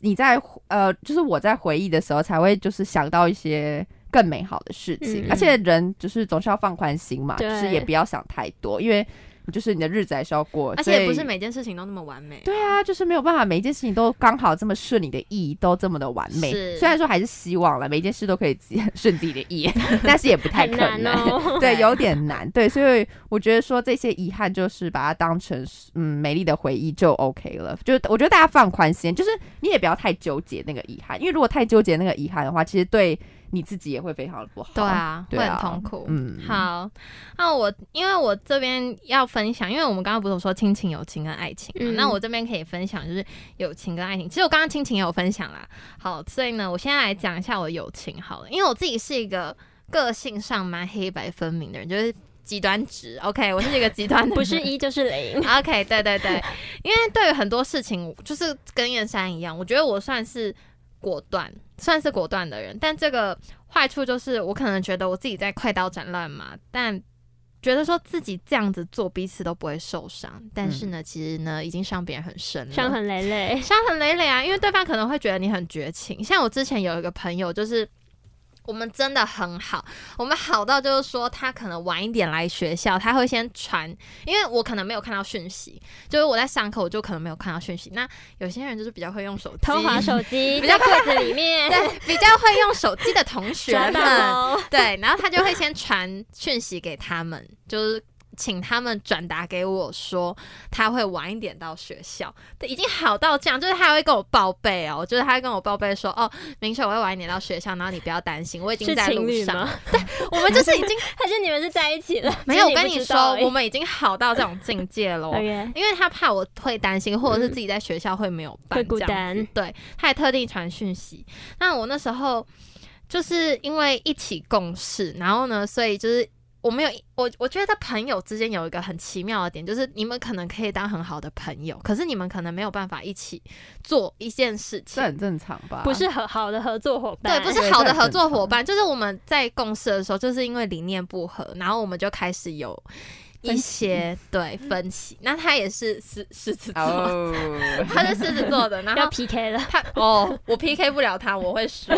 你在呃，就是我在回忆的时候才会就是想到一些更美好的事情，嗯。而且人就是总是要放宽心嘛，就是也不要想太多，因为就是你的日子还是要过，而且也不是每件事情都那么完美。对啊，就是没有办法，每一件事情都刚好这么顺你的意，都这么的完美。虽然说还是希望了，每一件事都可以 [LAUGHS] 顺自己的意，但是也不太可能。哦。[LAUGHS] 对，有点难。对，所以我觉得说这些遗憾，就是把它当成嗯美丽的回忆就 OK 了。就我觉得大家放宽心，就是你也不要太纠结那个遗憾，因为如果太纠结那个遗憾的话，其实对你自己也会非常的不好。对啊，会对啊很痛苦。嗯，好，那我因为我这边要分享，因为我们刚刚不是说亲情、友情跟爱情嘛，嗯那我这边可以分享就是友情跟爱情。其实我刚刚亲情也有分享啦，好，所以呢，我现在来讲一下我的友情好了，因为我自己是一个个性上蛮黑白分明的人，就是极端值。OK，我是一个极端的，不是一就是零。[LAUGHS] OK，对对对，因为对于很多事情，就是跟燕山一样，我觉得我算是果断，算是果断的人。但这个坏处就是，我可能觉得我自己在快刀斩乱麻，但觉得说自己这样子做，彼此都不会受伤。但是呢，其实呢，已经伤别人很深了，伤痕累累，伤痕累累啊，因为对方可能会觉得你很绝情。像我之前有一个朋友，就是我们真的很好，我们好到就是说他可能晚一点来学校，他会先传，因为我可能没有看到讯息，就是我在上课，我就可能没有看到讯息。那有些人就是比较会用手机，偷滑手机比较柜子里面对，比较会用手机的同学们，[LAUGHS] 对，然后他就会先传讯息给他们，就是请他们转达给我说他会晚一点到学校，已经好到这样，就是他还会跟我报备哦，就是他会跟我报备说哦，明雪我会晚一点到学校，然后你不要担心，我已经在路上。[LAUGHS] 对？我们就是已经还是你们是在一起了？没有，我跟你说我们已经好到这种境界了。[LAUGHS] 因为他怕我会担心，或者是自己在学校会没有伴，会孤单对，他还特地传讯息。那我那时候就是因为一起共事，然后呢，所以就是我们有我我觉得朋友之间有一个很奇妙的点，就是你们可能可以当很好的朋友，可是你们可能没有办法一起做一件事情。这很正常吧？不是很好的合作伙伴对，伴，不是好的合作伙伴，就是我们在共事的时候，就是因为理念不合，然后我们就开始有一些对分歧。那他也是狮狮子座，哦，[LAUGHS] 他是狮子座的，然要后 PK 了。他哦，我 PK 不了他，我会输。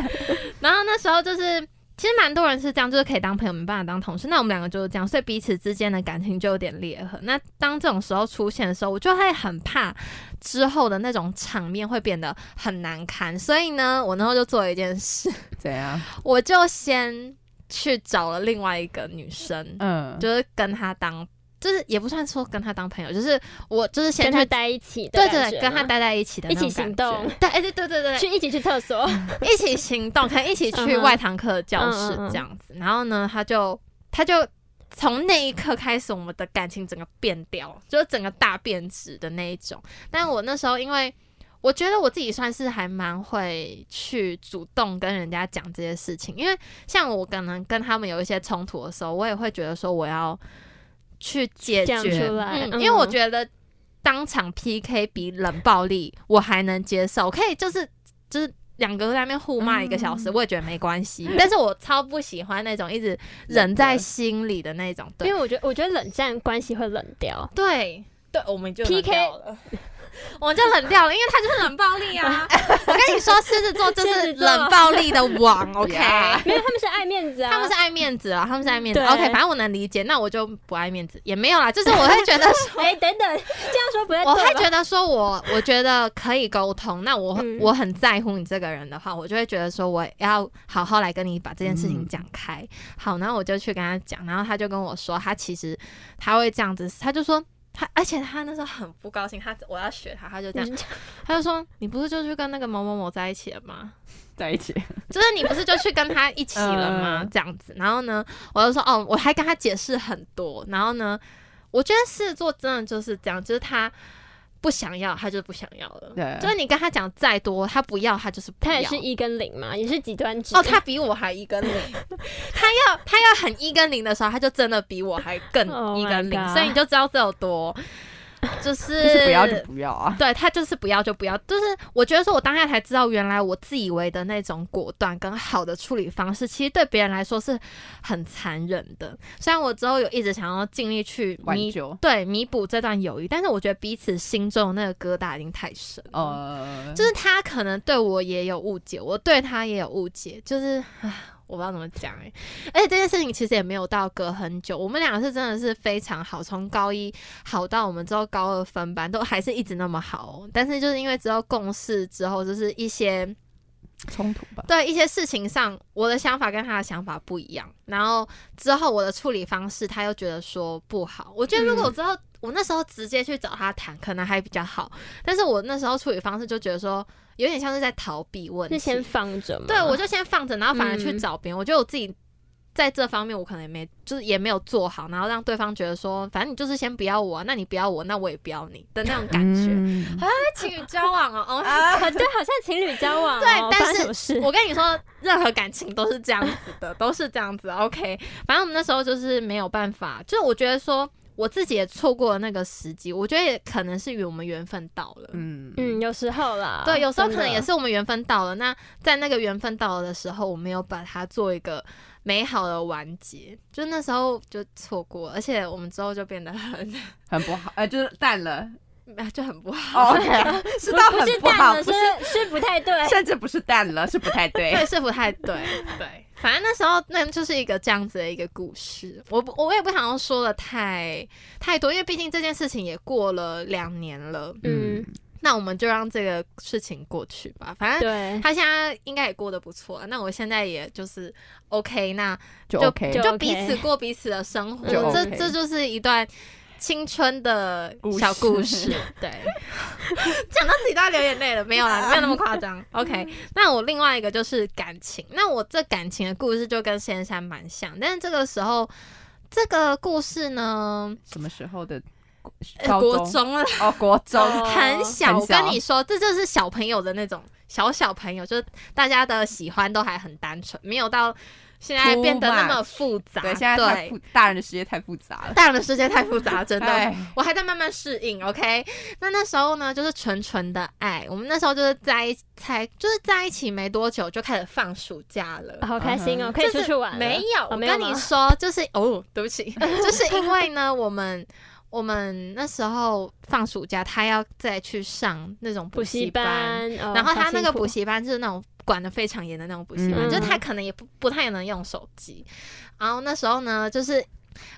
[LAUGHS] 然后那时候就是，其实蛮多人是这样，就是可以当朋友，没办法当同事。那我们两个就是这样，所以彼此之间的感情就有点裂痕。那当这种时候出现的时候，我就会很怕之后的那种场面会变得很难堪。所以呢，我那时候就做了一件事，怎样？我就先去找了另外一个女生，嗯，就是跟她当。就是也不算说跟他当朋友，就是我就是先去跟他待一起的对对对，跟他待在一起的一起行动对，哎对对对对对，去一起去厕所，[LAUGHS] 一起行动，可能一起去外堂课的教室这样子。然后呢，他就他就从那一刻开始，我们的感情整个变掉，就是整个大变质的那一种。但我那时候因为。我觉得我自己算是还蛮会去主动跟人家讲这些事情，因为像我可能跟他们有一些冲突的时候，我也会觉得说我要去解决，出来嗯，因为我嗯觉得当场 PK 比冷暴力我还能接受，可以就是就是两个在那边互骂一个小时，嗯我也觉得没关系。[LAUGHS] 但是我超不喜欢那种一直忍在心里的那种，对因为我觉得我觉得冷战关系会冷掉。对对，我们就 PK 了。[LAUGHS] 我们就冷掉了，因为他就是冷暴力啊！[LAUGHS] 我跟你说，狮子座就是冷暴力的王，OK？呀没有，他们是爱面子啊，他们是爱面子啊，他们是爱面子。OK，反正我能理解，那我就不爱面子，也没有啦。就是我会觉得说，[LAUGHS] 哎、等等，这样说不太对我吧会觉得说我，我觉得可以沟通。那我、嗯我很在乎你这个人的话，我就会觉得说我要好好来跟你把这件事情嗯讲开。好，然后我就去跟他讲，然后他就跟我说，他其实他会这样子，他就说。他而且他那时候很不高兴，他我要学他，他就这样，他就说：“你不是就去跟那个某某某在一起了吗？在一起，[LAUGHS] 就是你不是就去跟他一起了吗？嗯这样子，然后呢，我就说哦，我还跟他解释很多，然后呢，我觉得狮子座真的就是这样，就是他不想要，他就不想要了。对就是你跟他讲再多，他不要，他就是不要。他也是一跟零嘛，也是极端值。哦，他比我还一跟零，[LAUGHS] 他要他要很一跟零的时候，他就真的比我还更 Oh 一跟零所以你就知道这有多，[LAUGHS] 就是就是不要就不要啊。对他就是不要就不要，就是我觉得说，我当下才知道，原来我自以为的那种果断跟好的处理方式，其实对别人来说是很残忍的。虽然我之后有一直想要尽力去弥补对弥补这段友谊，但是我觉得彼此心中的那个疙瘩已经太深了。呃，就是他可能对我也有误解，我对他也有误解，就是唉，我不知道怎么讲哎、而且这件事情其实也没有到隔很久，我们两个是真的是非常好，从高一好到我们之后高二分班都还是一直那么好。但是就是因为之后共事之后，就是一些冲突吧。对一些事情上，我的想法跟他的想法不一样，然后之后我的处理方式，他又觉得说不好。我觉得如果我之后、我那时候直接去找他谈，可能还比较好，但是我那时候处理方式就觉得说，有点像是在逃避问题。是先放着嘛？对，我就先放着，然后反而去嗯找别人。我觉得我自己在这方面我可能也没，就是也没有做好，然后让对方觉得说，反正你就是先不要我啊，那你不要我，那我也不要你的那种感觉。嗯情侣交往哦，哦 [LAUGHS] 啊，对，好像情侣交往哦、对但是？我跟你说，任何感情都是这样子的，都是这样子。OK，反正我们那时候就是没有办法，就是我觉得说我自己也错过了那个时机，我觉得也可能是与我们缘分到了。嗯嗯，有时候啦，对，有时候可能也是我们缘分到了。那在那个缘分到了的时候，我没有把它做一个美好的完结，就那时候就错过，而且我们之后就变得很 [LAUGHS] 很不好，呃，就是淡了。[LAUGHS] 就很不好。哦 OK，[LAUGHS] 是到很不好，不是是，是不太对。甚至不是淡了，是不太对。对，是不太对，对，反正那时候那就是一个这样子的一个故事。我不我也不想要说的太太多，因为毕竟这件事情也过了两年了。嗯，那我们就让这个事情过去吧，反正对，他现在应该也过得不错啊。那我现在也就是 OK，那就就 OK，就就彼此过彼此的生活，就这 OK 这就是一段青春的小故事事。对，[LAUGHS] 讲到自己都要流眼泪了，没有啦，没有那么夸张。OK，[LAUGHS] 那我另外一个就是感情，那我这感情的故事就跟仙山蛮像，但是这个时候这个故事呢，什么时候的呃高中国中了。哦，国中哦很小，我跟你说，这就是小朋友的那种小小朋友，就是大家的喜欢都还很单纯，没有到现在变得那么复杂。对，现在太复，大人的世界太复杂了。大人的世界太复杂，真的，[LAUGHS] 我还在慢慢适应。OK，那那时候呢，就是纯纯的爱。我们那时候就是在一才就是在一起没多久，就开始放暑假了。好开心哦，嗯可以出去玩了。没有，哦我跟你说，就是哦，对不起，[LAUGHS] 就是因为呢，我们我们那时候放暑假，他要再去上那种补习习班，班，哦然后他那个补习班就是那种管的非常严的那种补习班，嗯就是他可能也不不太能用手机。然后那时候呢，就是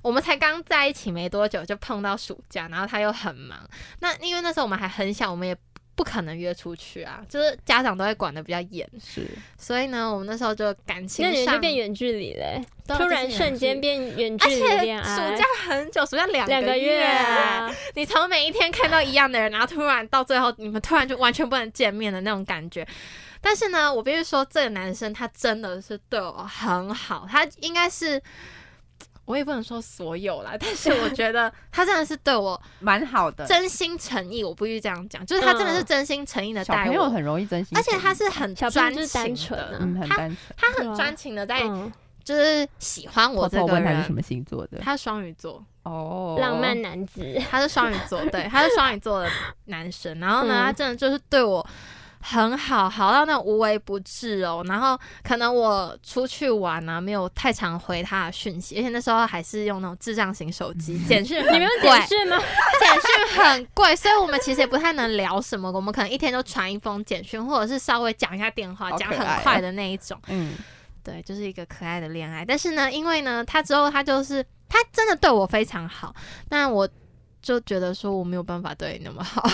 我们才刚在一起没多久，就碰到暑假，然后他又很忙。那因为那时候我们还很小，我们也不可能约出去啊，就是家长都会管的比较严，是，所以呢，我们那时候就感情那你们上就变远距离嘞，突然瞬间变远距而离且恋爱，暑假很久，暑假两两个月月啊，你从每一天看到一样的人，然后突然到最后，你们突然就完全不能见面的那种感觉。但是呢，我必须说，这个男生他真的是对我很好，他应该是。我也不能说所有啦，但是我觉得 [LAUGHS] 他真的是对我蛮好的。真心诚意，我不必这样讲，就是他真的是真心诚意的小待我，朋友很容易真心，而且他是很专情单纯啊的，嗯很他单纯。他很专情的在嗯，就是喜欢我偷这个人问他是什。么星座的？他是双鱼座，哦，浪漫男子，他是双鱼座，对，他是双鱼座的男生。然后呢，嗯他真的就是对我很好，好到那无微不至哦。然后可能我出去玩啊，没有太常回他的讯息，而且那时候还是用那种智障型手机，简讯你们有贵简讯吗？简讯很贵，所以我们其实也不太能聊什么。我们可能一天就传一封简讯，或者是稍微讲一下电话，讲很快的那一种。嗯，对，就是一个可爱的恋爱。但是呢，因为呢，他之后他就是他真的对我非常好，那我就觉得说我没有办法对你那么好，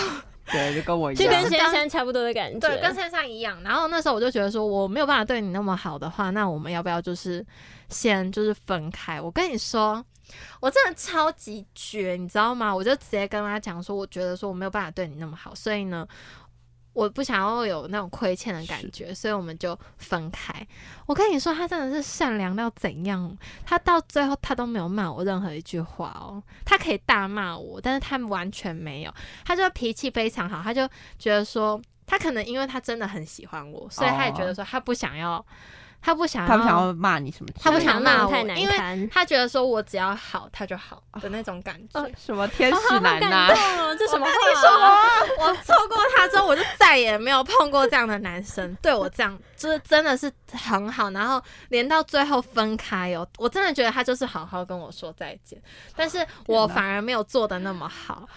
对，就跟我一就跟。先生差不多的感觉，对，跟先生一样。然后那时候我就觉得说我没有办法对你那么好的话，那我们要不要就是先就是分开？我跟你说。我真的超级绝，你知道吗？我就直接跟他讲说，我觉得说我没有办法对你那么好，所以呢，我不想要有那种亏欠的感觉，所以我们就分开。我跟你说，他真的是善良到怎样？他到最后他都没有骂我任何一句话哦，他可以大骂我，但是他完全没有，他就脾气非常好，他就觉得说，他可能因为他真的很喜欢我，所以他也觉得说他不想要，他不想要，他不想要骂你什么？他不想骂我太难因为堪。他觉得说我只要好，他就好的那种感觉。啊什么天使男呐？动哦，这 [LAUGHS] 什么话？你说我错过他之后，我就再也没有碰过这样的男生，[LAUGHS] 对我这样就是真的是很好，然后连到最后分开哦，我真的觉得他就是好好跟我说再见，但是我反而没有做的那么好，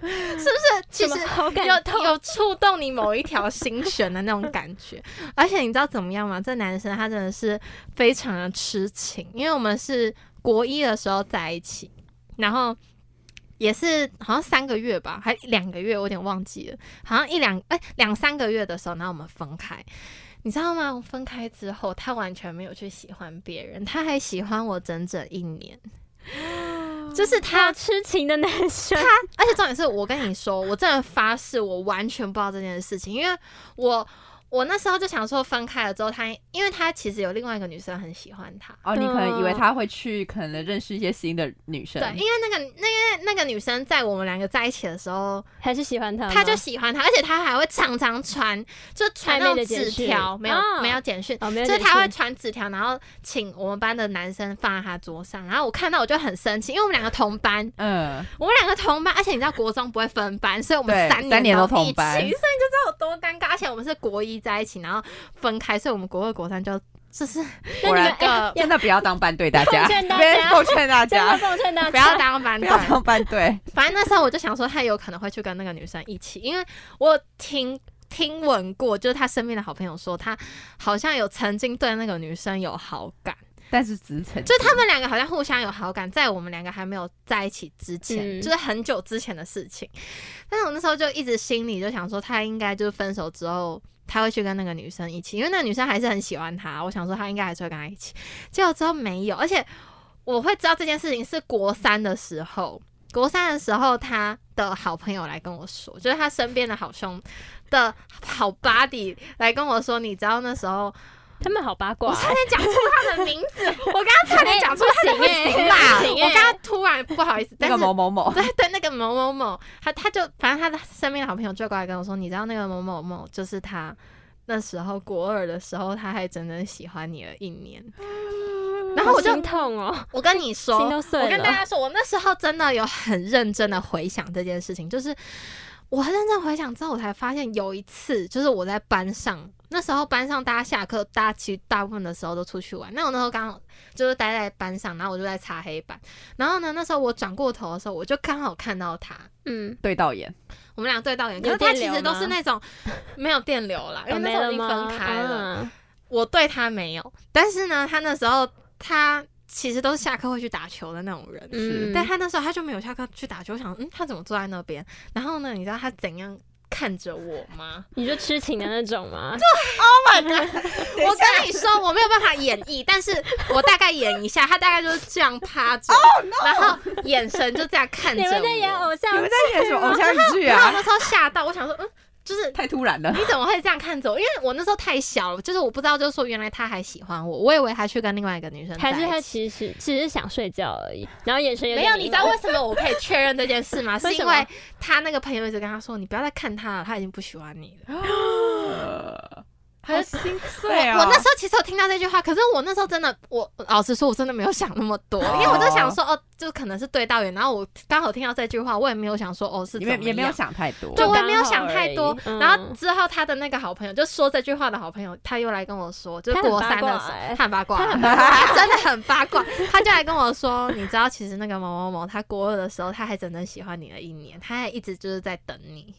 对，是不是？其实有？有触动你某一条心弦的那种感觉，[LAUGHS] 而且你知道怎么样吗？这男生他真的是非常的痴情，因为我们是国一的时候在一起，然后也是好像三个月吧，还两个月，我有点忘记了，好像一两哎两三个月的时候，然后我们分开。你知道吗？我分开之后，他完全没有去喜欢别人，他还喜欢我整整一年。就是他痴情的男生，他而且重点是我跟你说，我真的发誓，我完全不知道这件事情，因为我我那时候就想说分开了之后，他因为他其实有另外一个女生很喜欢他，哦，你可能以为他会去，可能认识一些新的女生。对，因为那个那个那个女生在我们两个在一起的时候，还是喜欢他？他就喜欢他，而且他还会常常传，就传那种纸条，没有、哦没有简讯。哦，就是，他会传纸条，然后请我们班的男生放在他桌上，然后我看到我就很生气，因为我们两个同班，嗯，我们两个同班，而且你知道国中不会分班，所以我们对三三年都都一班所以你就知道有多尴尬。而且我们是国一在一起，然后分开，所以我们国二、国三就就是那个真的不要当班队，大家，奉劝大家劝大家，不要当班队。不要当班队。反正那时候我就想说，他有可能会去跟那个女生一起，因为我有听听闻过，就是他身边的好朋友说，他好像有曾经对那个女生有好感。但是只是曾经就他们两个好像互相有好感，在我们两个还没有在一起之前，嗯就是很久之前的事情。但是我那时候就一直心里就想说，他应该就是分手之后。他会去跟那个女生一起，因为那个女生还是很喜欢他。我想说他应该还是会跟他一起，结果之后没有。而且我会知道这件事情是国三的时候，国三的时候他的好朋友来跟我说，就是他身边的好兄的好 buddy 来跟我说，你知道那时候他们好八卦。欸，我差点讲出他的名字，[LAUGHS] 我刚刚差点讲出他的名啦，不行欸我刚刚突然不好意思，那个某某某，对 [LAUGHS] 对，那个某某某，他他就反正他的身边的好朋友就过来跟我说，你知道那个某某某就是他那时候国二的时候，他还整整喜欢你了一年，然后我就好心痛哦，我跟你说，心都碎我跟大。家说，我那时候真的有很认真的回想这件事情，就是我很认真回想之后，我才发现有一次，就是我在班上，那时候班上大家下课，大家其实大部分的时候都出去玩。那我那时候刚好就是待在班上，然后我就在擦黑板，然后呢，那时候我转过头的时候，我就刚好看到他。嗯，对到眼，我们俩对到眼，可是他其实都是那种没有电流啦，因为哦那时候已经？分开了。嗯我对他没有，但是呢，他那时候他其实都是下课会去打球的那种人，嗯，但他那时候他就没有下课去打球，我想嗯，他怎么坐在那边？然后呢，你知道他怎样看着我吗？你就痴情的那种吗？[LAUGHS] 对，Oh my god！[LAUGHS] 我跟你说，我没有办法演绎，但是我大概演一下，他大概就是这样趴着 [LAUGHS] 然后眼神就这样看着我。你们在演偶像你们在演什么偶像剧啊？然后我那时候吓到，我想说，嗯，就是太突然了，你怎么会这样看着我？因为我那时候太小了，就是我不知道，就是说原来他还喜欢我，我以为他去跟另外一个女生。还是他其实只是想睡觉而已，然后眼神有没有，[LAUGHS] 你知道为什么我可以确认这件事吗？[LAUGHS] 是因为他那个朋友一直跟他说：“你不要再看他了，他已经不喜欢你了。[GASPS] [GASPS] [GASPS] 好心我”碎哦！我那时候其实有听到这句话，可是我那时候真的，我我老实说，我真的没有想那么多，因为我就想说，哦，就可能是对到眼，然后我刚好听到这句话，我也没有想说，哦，是怎么也没有想太多，对，我也没有想太多。嗯然后之后他的那个好朋友，就说这句话的好朋友，他又来跟我说，就是国三的时候，八卦欸他很八卦，他真的很八卦。他就来跟我说，你知道，其实那个某某某，他国二的时候，他还整整喜欢你了一年，他还一直就是在等你。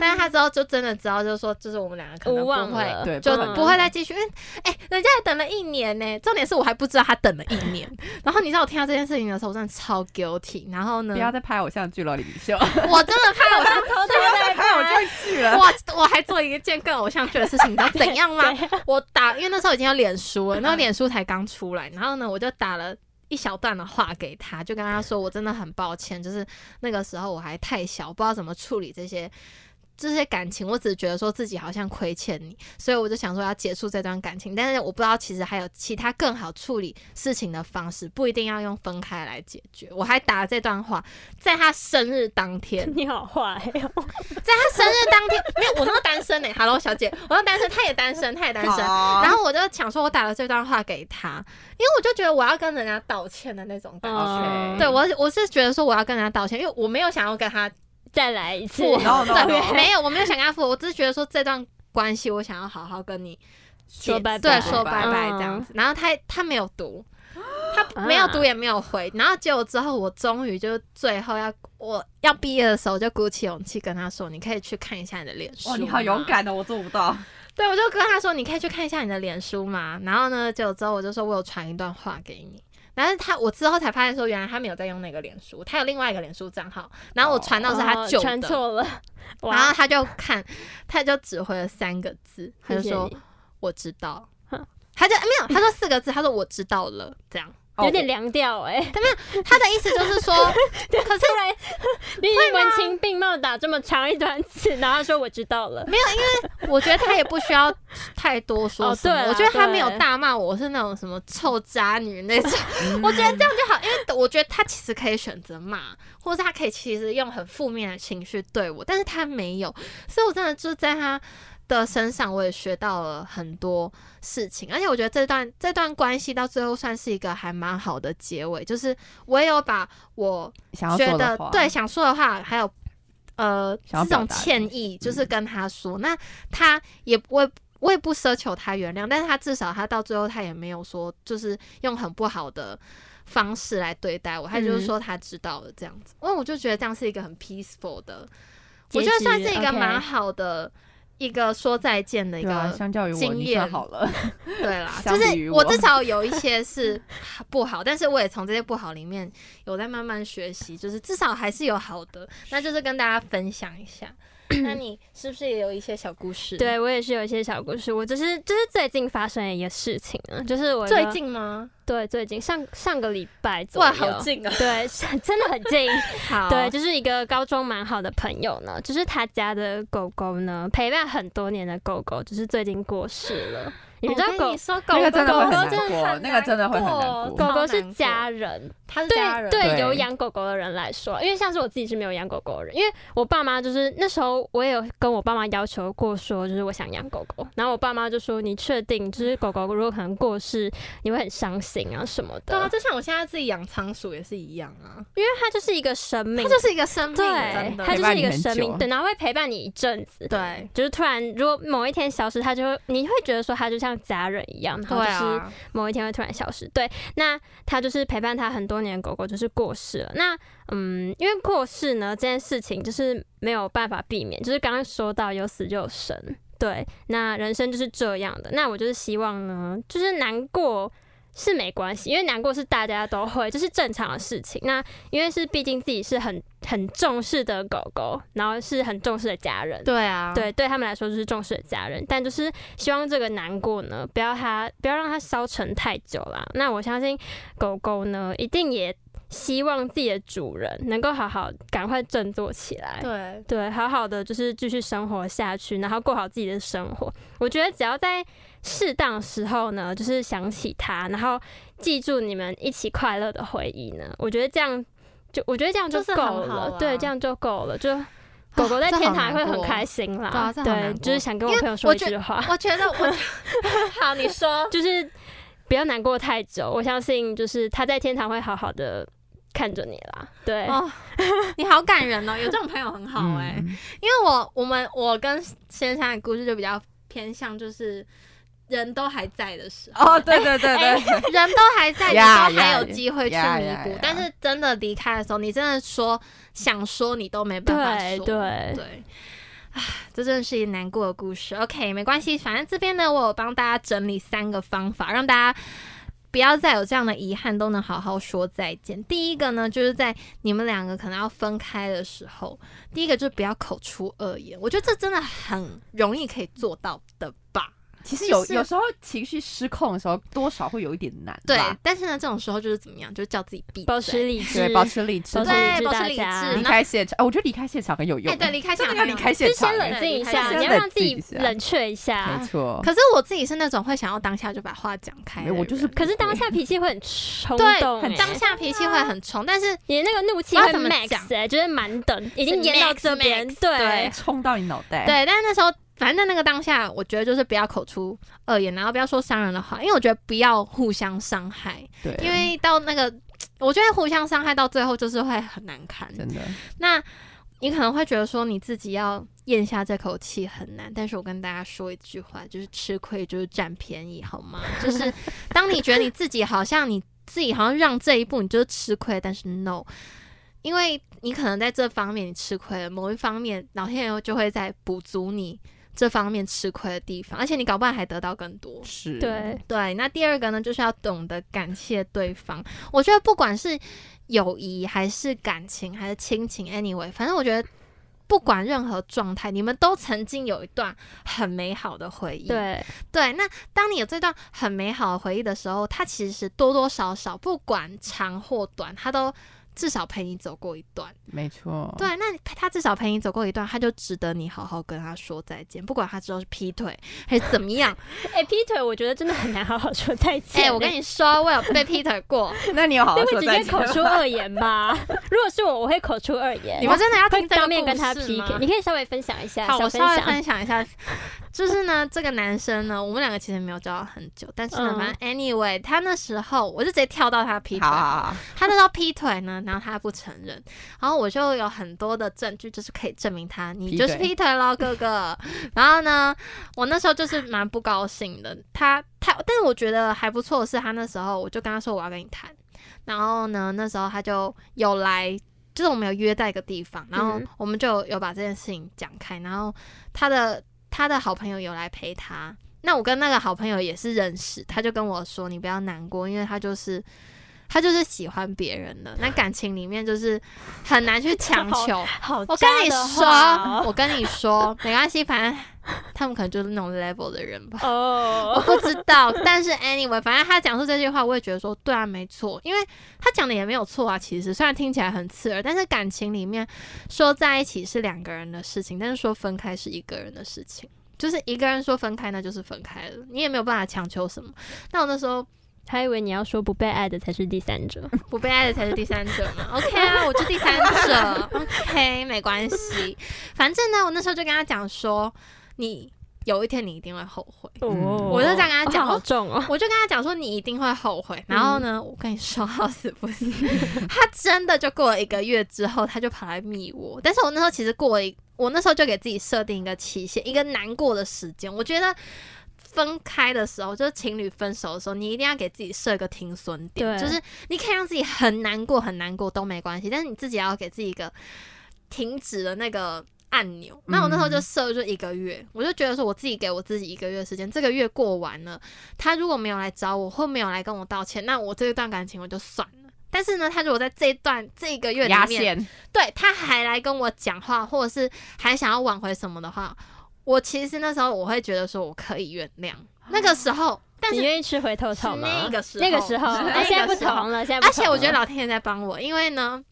但是他之后就真的知道，就是说，就是我们两个可能不会，对，就不会再继续。因为哎、人家也等了一年呢、重点是我还不知道他等了一年。[LAUGHS] 然后你知道我听到这件事情的时候，我真的超 guilty。然后呢不，要再拍偶像剧了，李明秀，我真的怕我偷偷在拍偶像剧了。我我还做一件更偶像剧的事情，你知道怎样吗？[LAUGHS] 我打，因为那时候已经有脸书了，那个脸书才刚出来，然后呢，我就打了。一小段的话给他，就跟他说，我真的很抱歉，就是那个时候我还太小，不知道怎么处理这些这些感情，我只是觉得说自己好像亏欠你，所以我就想说要结束这段感情，但是我不知道其实还有其他更好处理事情的方式，不一定要用分开来解决。我还打了这段话，在他生日当天，[LAUGHS] 你好坏哦，[LAUGHS] 在他生日当天，没有，我那个单身呢、e l o 小姐，我那单身，他也单身，他也单身。然然后我就想说，我打了这段话给他，因为我就觉得我要跟人家道歉的那种感觉。嗯对我，我是觉得说我要跟人家道歉，因为我没有想要跟他再来一次，[LAUGHS] 对没有，我没有想跟他复合，我只是觉得说这段关系，我想要好好跟你说拜拜对，说拜拜嗯这样子。然后他他没有读，他没有读也没有回，然后结果之后我终于就最后要我要毕业的时候，就鼓起勇气跟他说，你可以去看一下你的脸书。哇，你好勇！敢哦，我做不到。对，我就跟他说，你可以去看一下你的脸书嘛。然后呢，结果之后我就说我有传一段话给你。但是他，我之后才发现说，原来他没有在用那个脸书，他有另外一个脸书账号。然后我传到是他哦旧的，传错了，[LAUGHS] 然后，他就看，他就只回了三个字，他就说我知道。他就没有，他说四个字，他说我知道了，这样。有点凉掉哎，他的意思就是说，[LAUGHS] 可是你已经文情并茂打这么长一段字，然后他说我知道了，没有，因为我觉得他也不需要太多说什么。我觉得他没有大骂我是那种什么臭渣女那种，[LAUGHS] 嗯。我觉得这样就好，因为我觉得他其实可以选择骂，或者是他可以其实用很负面的情绪对我，但是他没有，所以我真的就是在他的身上，我也学到了很多事情，而且我觉得这段这段关系到最后算是一个还蛮好的结尾，就是我也有把我觉得对想说的话，还有呃这种歉意，就是跟他说，那他也不会。我也不奢求他原谅，但是他至少他到最后他也没有说，就是用很不好的方式来对待我，他就是嗯。说他知道了这样子，因为我就觉得这样是一个很 peaceful 的，我觉得算是一个蛮好的一个说再见的一个相较于我，经验好了。[LAUGHS] 对啦，[LAUGHS] 就是我至少有一些是不好，但是我也从这些不好里面有在慢慢学习，就是至少还是有好的，那就是跟大家分享一下。[CLEARS THROAT] 那你是不是也有一些小故事？，对我也是有一些小故事，我就是就是最近发生的一个事情啊，就是我最近吗？对最近上上个礼拜左哇，好近啊！对，[LAUGHS] 真的很近。[LAUGHS] 好，对，就是一个高中蛮好的朋友呢，就是他家的狗狗呢，陪伴很多年的狗狗，就是最近过世了。你们知道狗你说狗那个真的会很狗难过，真的很那个真的会很难过。狗狗是家人，它是家人，对对有养狗狗的人来说，因为像是我自己是没有养狗狗的人，因为我爸妈就是那时候我也有跟我爸妈要求过说，就是我想养狗狗，然后我爸妈就说你确定就是狗狗如果可能过世，你会很伤心啊什么的。对啊，的，就像我现在自己养仓鼠也是一样啊，因为它就是一个生命，它就是一个生命，对真，的它就是一个生命，对，然后会陪伴你一阵子，对。就是突然如果某一天消失，它就会你会觉得说它就像家人一样，然后就是啊，某一天会突然消失。对，那他就是陪伴他很多年的狗狗，就是过世了。那嗯，因为过世呢这件事情就是没有办法避免，就是刚刚说到有死就有生，对，那人生就是这样的。那我就是希望呢，就是难过。是没关系，因为难过是大家都会，这是正常的事情。那因为是毕竟自己是很很重视的狗狗，然后是很重视的家人，对啊，对，对他们来说就是重视的家人，但就是希望这个难过呢，不要它不要让它消沉太久啦。那我相信狗狗呢，一定也希望自己的主人能够好好赶快振作起来。对对，好好的就是继续生活下去，然后过好自己的生活。我觉得只要在适当时候呢，就是想起他，然后记住你们一起快乐的回忆呢，我觉得这样就我觉得这样就就是够了。对，这样就够了。就狗狗在天堂会很开心啦。这好难就是想跟我朋友说一句话，我觉得我 [LAUGHS] 好，你说，就是不要难过太久。我相信，就是他在天堂会好好的看着你啦。对，哦，你好感人哦，[LAUGHS] 有这种朋友很好哎、嗯因为我我们我跟先生的故事就比较偏向就是。人都还在的时候，哦，对对对对，[LAUGHS] 人都还在，你呀都还有机会去弥补。但是真的离开的时候，你真的说想说你都没办法说。对对这真的是一个难过的故事。OK，没关系，反正这边呢，我有帮大家整理三个方法，让大家。不要再有这样的遗憾，都能好好说再见。第一个呢，就是在你们两个可能要分开的时候，第一个就是不要口出恶言。我觉得这真的很容易可以做到的吧？其实有就是有时候情绪失控的时候，多少会有一点难对吧。，但是呢，这种时候就是怎么样，就是叫自己闭嘴，保持理智，对，保持理智，保持对理智，保持理智离开现场。哎我觉得离开现场很有用。哎，对，离开现场要离开现场，就先冷静一下，先你要让自己冷却一下没。错。可是我自己是那种会想要当下就把话讲开我就是可是当下脾气会很冲对动、欸，当下脾气会很冲，但是你的那个怒气会 max 讲哎、就是满等，已经淹到这边对冲到你脑袋。对，但是那时候反正在那个当下，我觉得就是不要口出恶言，然后不要说伤人的话，因为我觉得不要互相伤害，对，因为到那个 [TSK] 我觉得互相伤害到最后就是会很难堪。真的那你可能会觉得说你自己要咽下这口气很难，但是我跟大家说一句话，就是吃亏就是占便宜，好吗？[LAUGHS] 就是当你觉得你自己好像你自己好像让这一步你就是吃亏，但是 no，因为你可能在这方面你吃亏了，某一方面老天爷就会在补足你这方面吃亏的地方，而且你搞不好还得到更多。是，对，对，那第二个呢，就是要懂得感谢对方。我觉得不管是友谊还是感情还是亲情，anyway，反正我觉得不管任何状态，你们都曾经有一段很美好的回忆。对，对，那当你有这段很美好的回忆的时候，它其实多多少少，不管长或短，它都至少陪你走过一段。没错。对，那他至少陪你走过一段，他就值得你好好跟他说再见，不管他之后是劈腿还是怎么样。[LAUGHS] 哎、劈腿我觉得真的很难好好说再见、哎、我跟你说，[LAUGHS] 我有被劈腿过。[LAUGHS] 那你有好好你会说再见直接口出恶言吧？如果是我，我会口出恶言。你们真的要听当面跟他 PK，你可以稍微分享一下，好，我稍微。分享一下，就是呢，这个男生呢，我们两个其实没有交往很久，但是呢，嗯反正 anyway，他那时候我就直接跳到他劈腿，好好好，他那时候劈腿呢，然后他不承认，然后我就有很多的证据，就是可以证明他你就是劈劈腿了，哥哥。[LAUGHS] 然后呢，我那时候就是蛮不高兴的，他他，但是我觉得还不错的是，他那时候我就跟他说我要跟你谈，然后呢，那时候他就有来。就是我们有约在一个地方，然后嗯我们就有把这件事情讲开，然后他的他的好朋友有来陪他。那我跟那个好朋友也是认识，他就跟我说：“你不要难过，因为他就是他就是喜欢别人的。[LAUGHS] 那感情里面就是很难去强求。[LAUGHS] 好我跟你说我跟你说，没关系，反正 [LAUGHS] 他们可能就是那种 level 的人吧。我哦，不知道，[LAUGHS] 但是 anyway，反正他讲出这句话，我也觉得说，对啊，没错，因为他讲的也没有错啊。其实虽然听起来很刺耳，但是感情里面说在一起是两个人的事情，但是说分开是一个人的事情。就是一个人说分开，那就是分开了，你也没有办法强求什么。那我那时候还以为你要说不被爱的才是第三者，[LAUGHS] 不被爱的才是第三者嘛？OK 啊，我是第三者，OK，没关系。反正呢，我那时候就跟他讲说，你有一天你一定会后悔。哦我就这样跟他讲哦好重哦，我就跟他讲说，你一定会后悔。然后呢，我跟你说，好死不死，[LAUGHS] 他真的就过了一个月之后，他就跑来密我。但是我那时候其实过了一，我那时候就给自己设定一个期限，一个难过的时间。我觉得分开的时候，就是情侣分手的时候，你一定要给自己设一个停损点，对就是你可以让自己很难过，很难过都没关系，但是你自己要给自己一个停止的那个。按钮，那我那时候就设就一个月，我就觉得说我自己给我自己一个月时间，这个月过完了，他如果没有来找我，或没有来跟我道歉，那我这一段感情我就算了。但是呢，他如果在这一段这一个月里面，对他还来跟我讲话，或者是还想要挽回什么的话，我其实那时候我会觉得说我可以原谅。那个时候，但你愿意吃回头草吗？那个时候那个时候，那现在不同了，现在不而且我觉得老天爷在帮我，因为呢，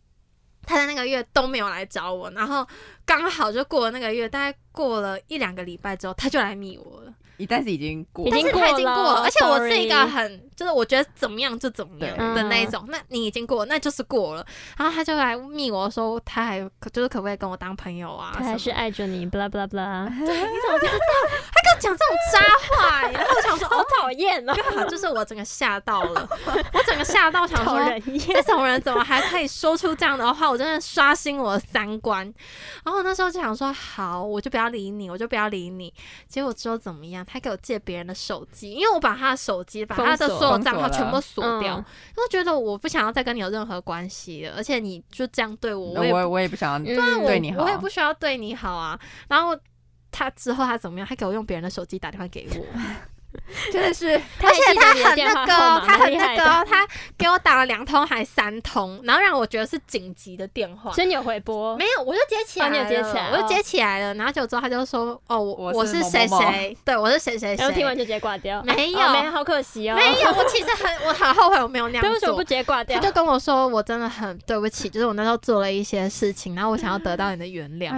他在那个月都没有来找我，然后刚好就过了那个月，大概过了一两个礼拜之后，他就来密我了。一但是已经过了，已经但是他已经过了，而且我是一个很就是我觉得怎么样就怎么样的那一种。那你已经过了，那就是过了。然后他就来密我说，他还就是可不可以跟我当朋友啊？他还是爱着你，blah blah blah，[LAUGHS] 他跟我讲这种渣话，然后我想说，好哦，讨厌哦，[LAUGHS] 就是我整个吓到了，[LAUGHS] 我整个吓到，想说这。种人怎么还可以说出这样的话？我真的刷新我的三观。然后我那时候就想说，好，我就不要理你，我就不要理你。结果之后怎么样？他给我借别人的手机，因为我把他的手机、把他的所有账号全部锁掉，嗯因为我觉得我不想要再跟你有任何关系了，而且你就这样对我，我也我我也不想要对你好我也不需要对你好啊。然后他之后他怎么样？他给我用别人的手机打电话给我。[LAUGHS] [LAUGHS] 真的是而且他很那个他很那个。他给我打了两通还三通，然后让我觉得是紧急的电话。所以你有回拨？没有，我就接起来了，哦你有接起来哦我就接起来了。然后就之后他就说：“哦，我我是谁谁，对我是谁谁谁。然后听完就直接挂掉？没有哦没有，好可惜哦。没有，我其实很我很后悔我没有那，样做为什么不。直接挂掉他？就跟我说：“我真的很对不起，就是我那时候做了一些事情，然后我想要得到你的原谅。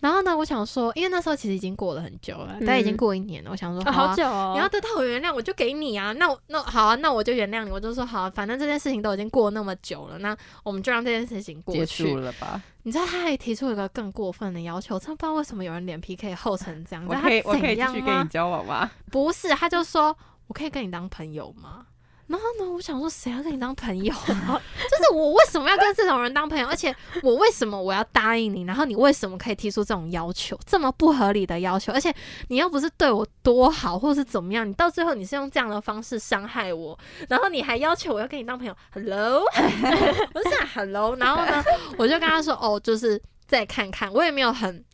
哎，然后呢，我想说，因为那时候其实已经过了很久了，嗯但已经过一年了。我想说，哦好啊好久哦。你要得到我原谅，我就给你啊。那我那好啊，那我就原谅你。我就说好啊、反正这件事情都已经过那么久了，那我们就让这件事情过结去束。了吧？你知道他还提出一个更过分的要求，我真不知道为什么有人脸皮可以厚成这样。我可以他我可以继怎样吗续跟你？交往吗？不是，他就说我可以跟你当朋友吗？然后呢，我想说谁要跟你当朋友啊？[LAUGHS] 就是我为什么要跟这种人当朋友？而且我为什么我要答应你？然后你为什么可以提出这种要求，这么不合理的要求？而且你又不是对我多好，或者是怎么样？你到最后你是用这样的方式伤害我，然后你还要求我要跟你当朋友？Hello，[LAUGHS] 我是讲 Hello，然后呢，我就跟他说哦，就是再看看，我也没有很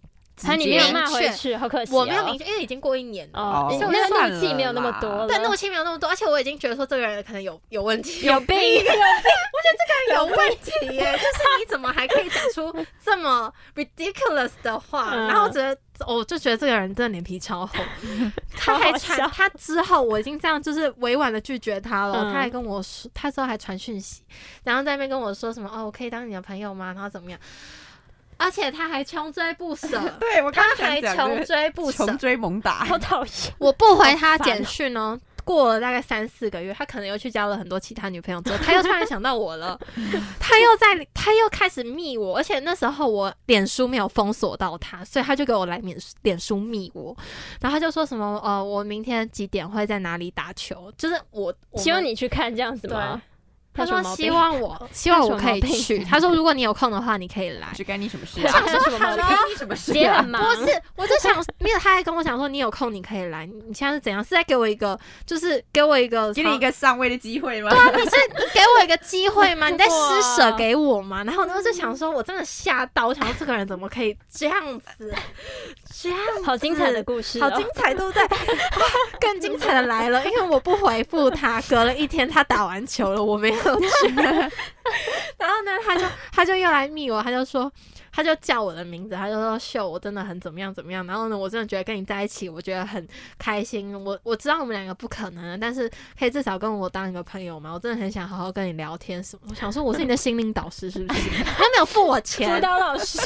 直还你没有骂回明确，去，好可惜哦。我没有明确，因为已经过一年了。哦，你哦那个怒气没有那么多了。对，怒气没有那么多，而且我已经觉得说这个人可能有有问题，[LAUGHS] 有病，有问题耶！[LAUGHS] 就是你怎么还可以讲出这么 ridiculous 的话？嗯然后我觉得，我就觉得这个人真的脸皮超厚。[LAUGHS] 他还传他之后，我已经这样就是委婉的拒绝他了。嗯他还跟我说，他之后还传讯息，然后在那边跟我说什么哦，我可以当你的朋友吗？然后怎么样？而且他还穷追不舍，[LAUGHS] 对我刚他还刚想讲穷追不舍穷，追猛打，好讨厌。[LAUGHS] 我不回他简讯哦，过了大概三四个月，他可能又去交了很多其他女朋友之后，他又突然想到我了，[LAUGHS] 他又在，他又开始密我，而且那时候我脸书没有封锁到他，所以他就给我来脸脸书密我，然后他就说什么呃，我明天几点会在哪里打球，就是我，我希望你去看这样子吗？他说希望我 [LAUGHS] 希望我可以去。他说如果你有空的话，你可以来。这干你什么事他啊？有什么毛病？[LAUGHS] 干你什么事啊很？忙，不是，我就想没有，他还跟我讲说你有空你可以来。你你现在是怎样？是在给我一个，就是给我一个，[LAUGHS] 给你一个上位的机会吗？对啊，你是你给我一个机会吗？你在施舍给我吗？然后呢，我就想说，我真的吓到，我想说这个人怎么可以这样子，这样子好精彩的故事、哦，好精彩，对不对？更精彩的来了，因为我不回复他，隔了一天他打完球了，我没有然后呢，他就他就又来密我，他就说，他就叫我的名字，他就说秀，我真的很怎么样怎么样。然后呢，我真的觉得跟你在一起，我觉得很开心。我我知道我们两个不可能，但是可以至少跟我当一个朋友嘛。我真的很想好好跟你聊天什么。我 [LAUGHS] 想说我是你的心灵导师，是不是？他没有付我钱辅，导老师，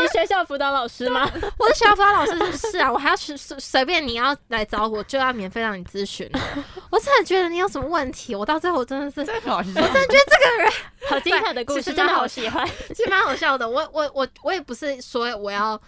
你学校辅导老师吗？我的小辅导老师就是啊，我还要随随随便你要来找我，就要免费让你咨询。[LAUGHS] 我真的觉得你有什么问题，我到最后真的是我真的是这个很好精彩的故事，真的好好喜欢。其实蛮好笑的。我我我我也不是说我要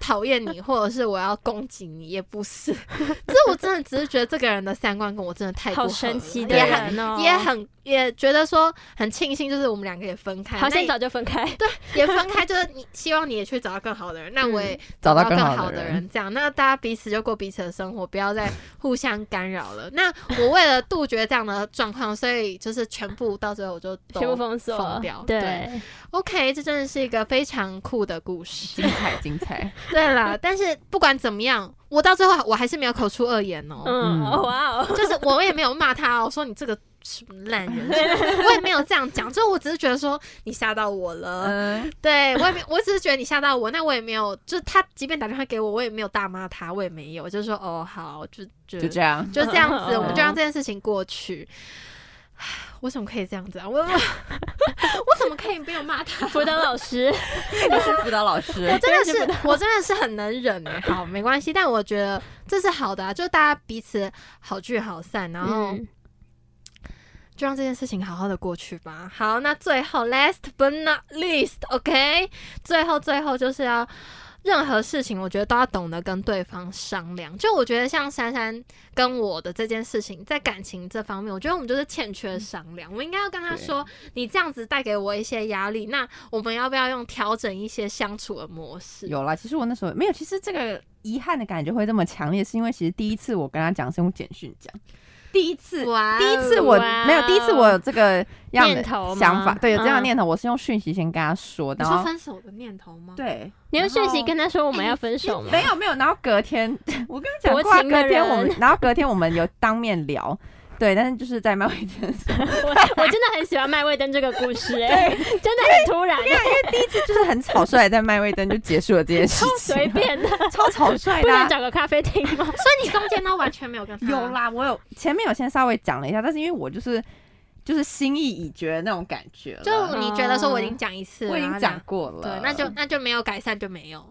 讨厌你，或者是我要攻击你，也不是。[LAUGHS] 这我真的只是觉得这个人的三观跟我真的太不好合了神奇的也很人哦，也很也觉得说很庆幸，就是我们两个也分开，好像早就分开。[LAUGHS] 对也分开，就是你希望你也去找到更好的人，那我也找到到更好的人的人，这样那大家彼此就过彼此的生活，不要再互相干扰了。[LAUGHS] 那我为了杜绝这样的状况，所以就是全部到最后我就都全部封锁。封掉。对，OK，这真的是一个非常酷的故事。精彩精彩，[LAUGHS] 对啦，但是不管怎么样，我到最后我还是没有口出恶言哦，嗯，哇哦，就是我也没有骂他哦，说你这个什么烂人，我也没有这样讲，就我只是觉得说你吓到我了。嗯，对我也没，我只是觉得你吓到我，那我也没有，就他即便打电话给我，我也没有大骂他，我也没有，就是说哦好，就就就这样。就这样子，嗯我们就让这件事情过去。唉我怎么可以这样子啊？[LAUGHS] 我我 [LAUGHS] 我怎么可以没有骂他？辅导老师，我是辅导老师我，真的是，我真的是很能忍哎。好，没关系，但我觉得这是好的啊，就大家彼此好聚好散，然后嗯就让这件事情好好的过去吧。好，那最后 last but not least，OK，、最后最后就是要任何事情，我觉得都要懂得跟对方商量。就我觉得像珊珊跟我的这件事情，在感情这方面，我觉得我们就是欠缺商量。我应该要跟他说，你这样子带给我一些压力，那我们要不要用调整一些相处的模式？有啦。其实我那时候没有，其实这个遗憾的感觉会这么强烈，是因为其实第一次我跟他讲是用简讯讲，第一次哇哦，第一次我哇没有，第一次我有这个样的念头吗？想法，对，有这样的嗯念头，我是用讯息先跟他说，你说然后分手的念头吗？对，你用讯息跟他说我们要分手吗？没有没有，然后隔天 [LAUGHS] 我跟你讲多过啊，情的隔天我们人，然后隔天我们有当面聊，对，但是就是在麦味登 [LAUGHS] 我我真的很喜欢麦味登这个故事，哎，真的很突然，因为第一次就是很草率，在麦味登就结束了这件事情，随便的，超草率的啊、能找个咖啡厅吗？[LAUGHS] 所以你中间都完全没有跟他有啦，我有前面有先稍微讲了一下，但是因为我就是就是心意已决的那种感觉，就你觉得说我已经讲一次了，我已经讲过了，对，那就那就没有改善就没有。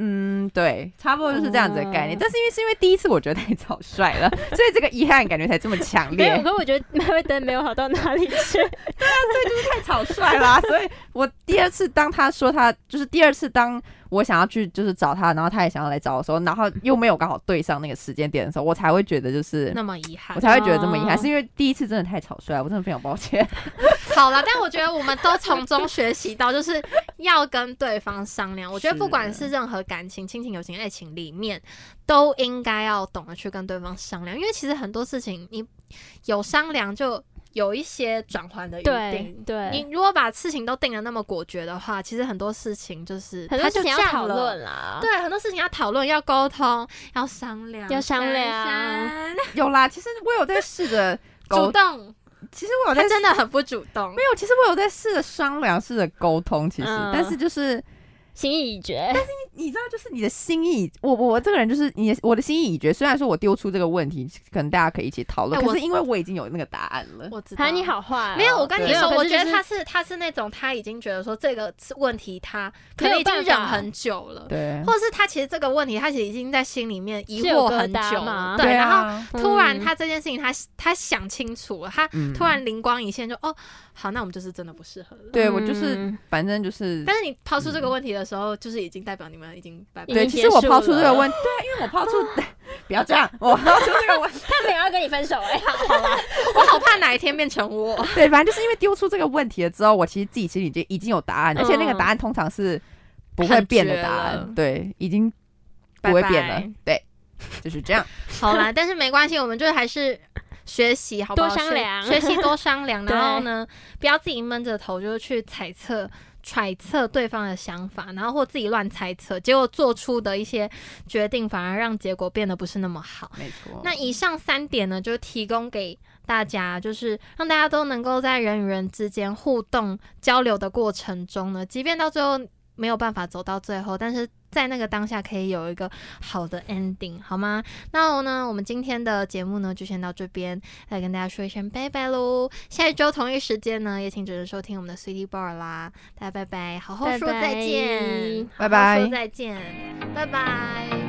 嗯，对，差不多就是这样子的概念。哦但是因为是因为第一次我觉得太草率了，所以这个遗憾感觉才这么强烈，可我觉得麦威登没有好到哪里去。[LAUGHS] 对啊，所以就是太草率啦。所以我第二次当他说他就是第二次当我想要去就是找他，然后他也想要来找我的时候，然后又没有刚好对上那个时间点的时候，我才会觉得就是那么遗憾我。才会觉得这么遗憾，哦是因为第一次真的太草率了，我真的非常抱歉。好了，但我觉得我们都从中学习到，就是要跟对方商量。我觉得不管是任何感情、亲情、友情、爱情里面，都应该要懂得去跟对方商量，因为其实很多事情你有商量，就有一些转换的余对地。对，你如果把事情都定的那么果决的话，其实很多事情就是很多事情要讨论啦。对，很多事情要讨论、要沟通、要商量、要商量有啦，其实我有在试着主沟，动，其实我有在真的很不主动没。有，其实我有在试着商量，试着沟通，其实，嗯但是就是。心意已决，但是你知道，就是你的心意，我我我这个人就是你的我的心意已决。虽然说我丢出这个问题，可能大家可以一起讨论，可是因为我已经有那个答案了。我知道。还你好坏哦。没有，我跟你说，我觉得他是他是那种他已经觉得说这个问题他可能已经忍很久了，对，或者是他其实这个问题他其实已经在心里面疑惑很久对，然后啊，突然嗯他这件事情他他想清楚了，他嗯。突然灵光一现就哦，好，那我们就是真的不适合了。对我就是嗯。反正就是但是你抛出这个问题的时候，就是已经代表你们已经拜拜。对，其实我抛出这个了问，对啊，因为我抛出，[LAUGHS] 不要这样，[LAUGHS] 我抛出这个问，他没有要跟你分手哎、[LAUGHS] 我好怕哪一天变成我。对，反正就是因为丢出这个问题了之后，我其实自己心里就已经有答案，而且那个嗯答案通常是不会变的答案，对，已经不会变了拜拜，对，就是这样。好啦，但是没关系，我们就还是学习，好不好？多商量学学习多商量，然后呢，不要自己闷着头，就是去猜测。揣测对方的想法，然后或自己乱猜测，结果做出的一些决定反而让结果变得不是那么好。没错，那以上三点呢，就提供给大家，就是让大家都能够在人与人之间互动交流的过程中呢，即便到最后没有办法走到最后，但是在那个当下可以有一个好的 ending，好吗？那呢，我们今天的节目呢就先到这边，来跟大家说一声拜拜喽。下一周同一时间呢，也请准时收听我们的 City Bar 啦。大家拜拜，好好说再见，拜拜好好说再见，拜拜。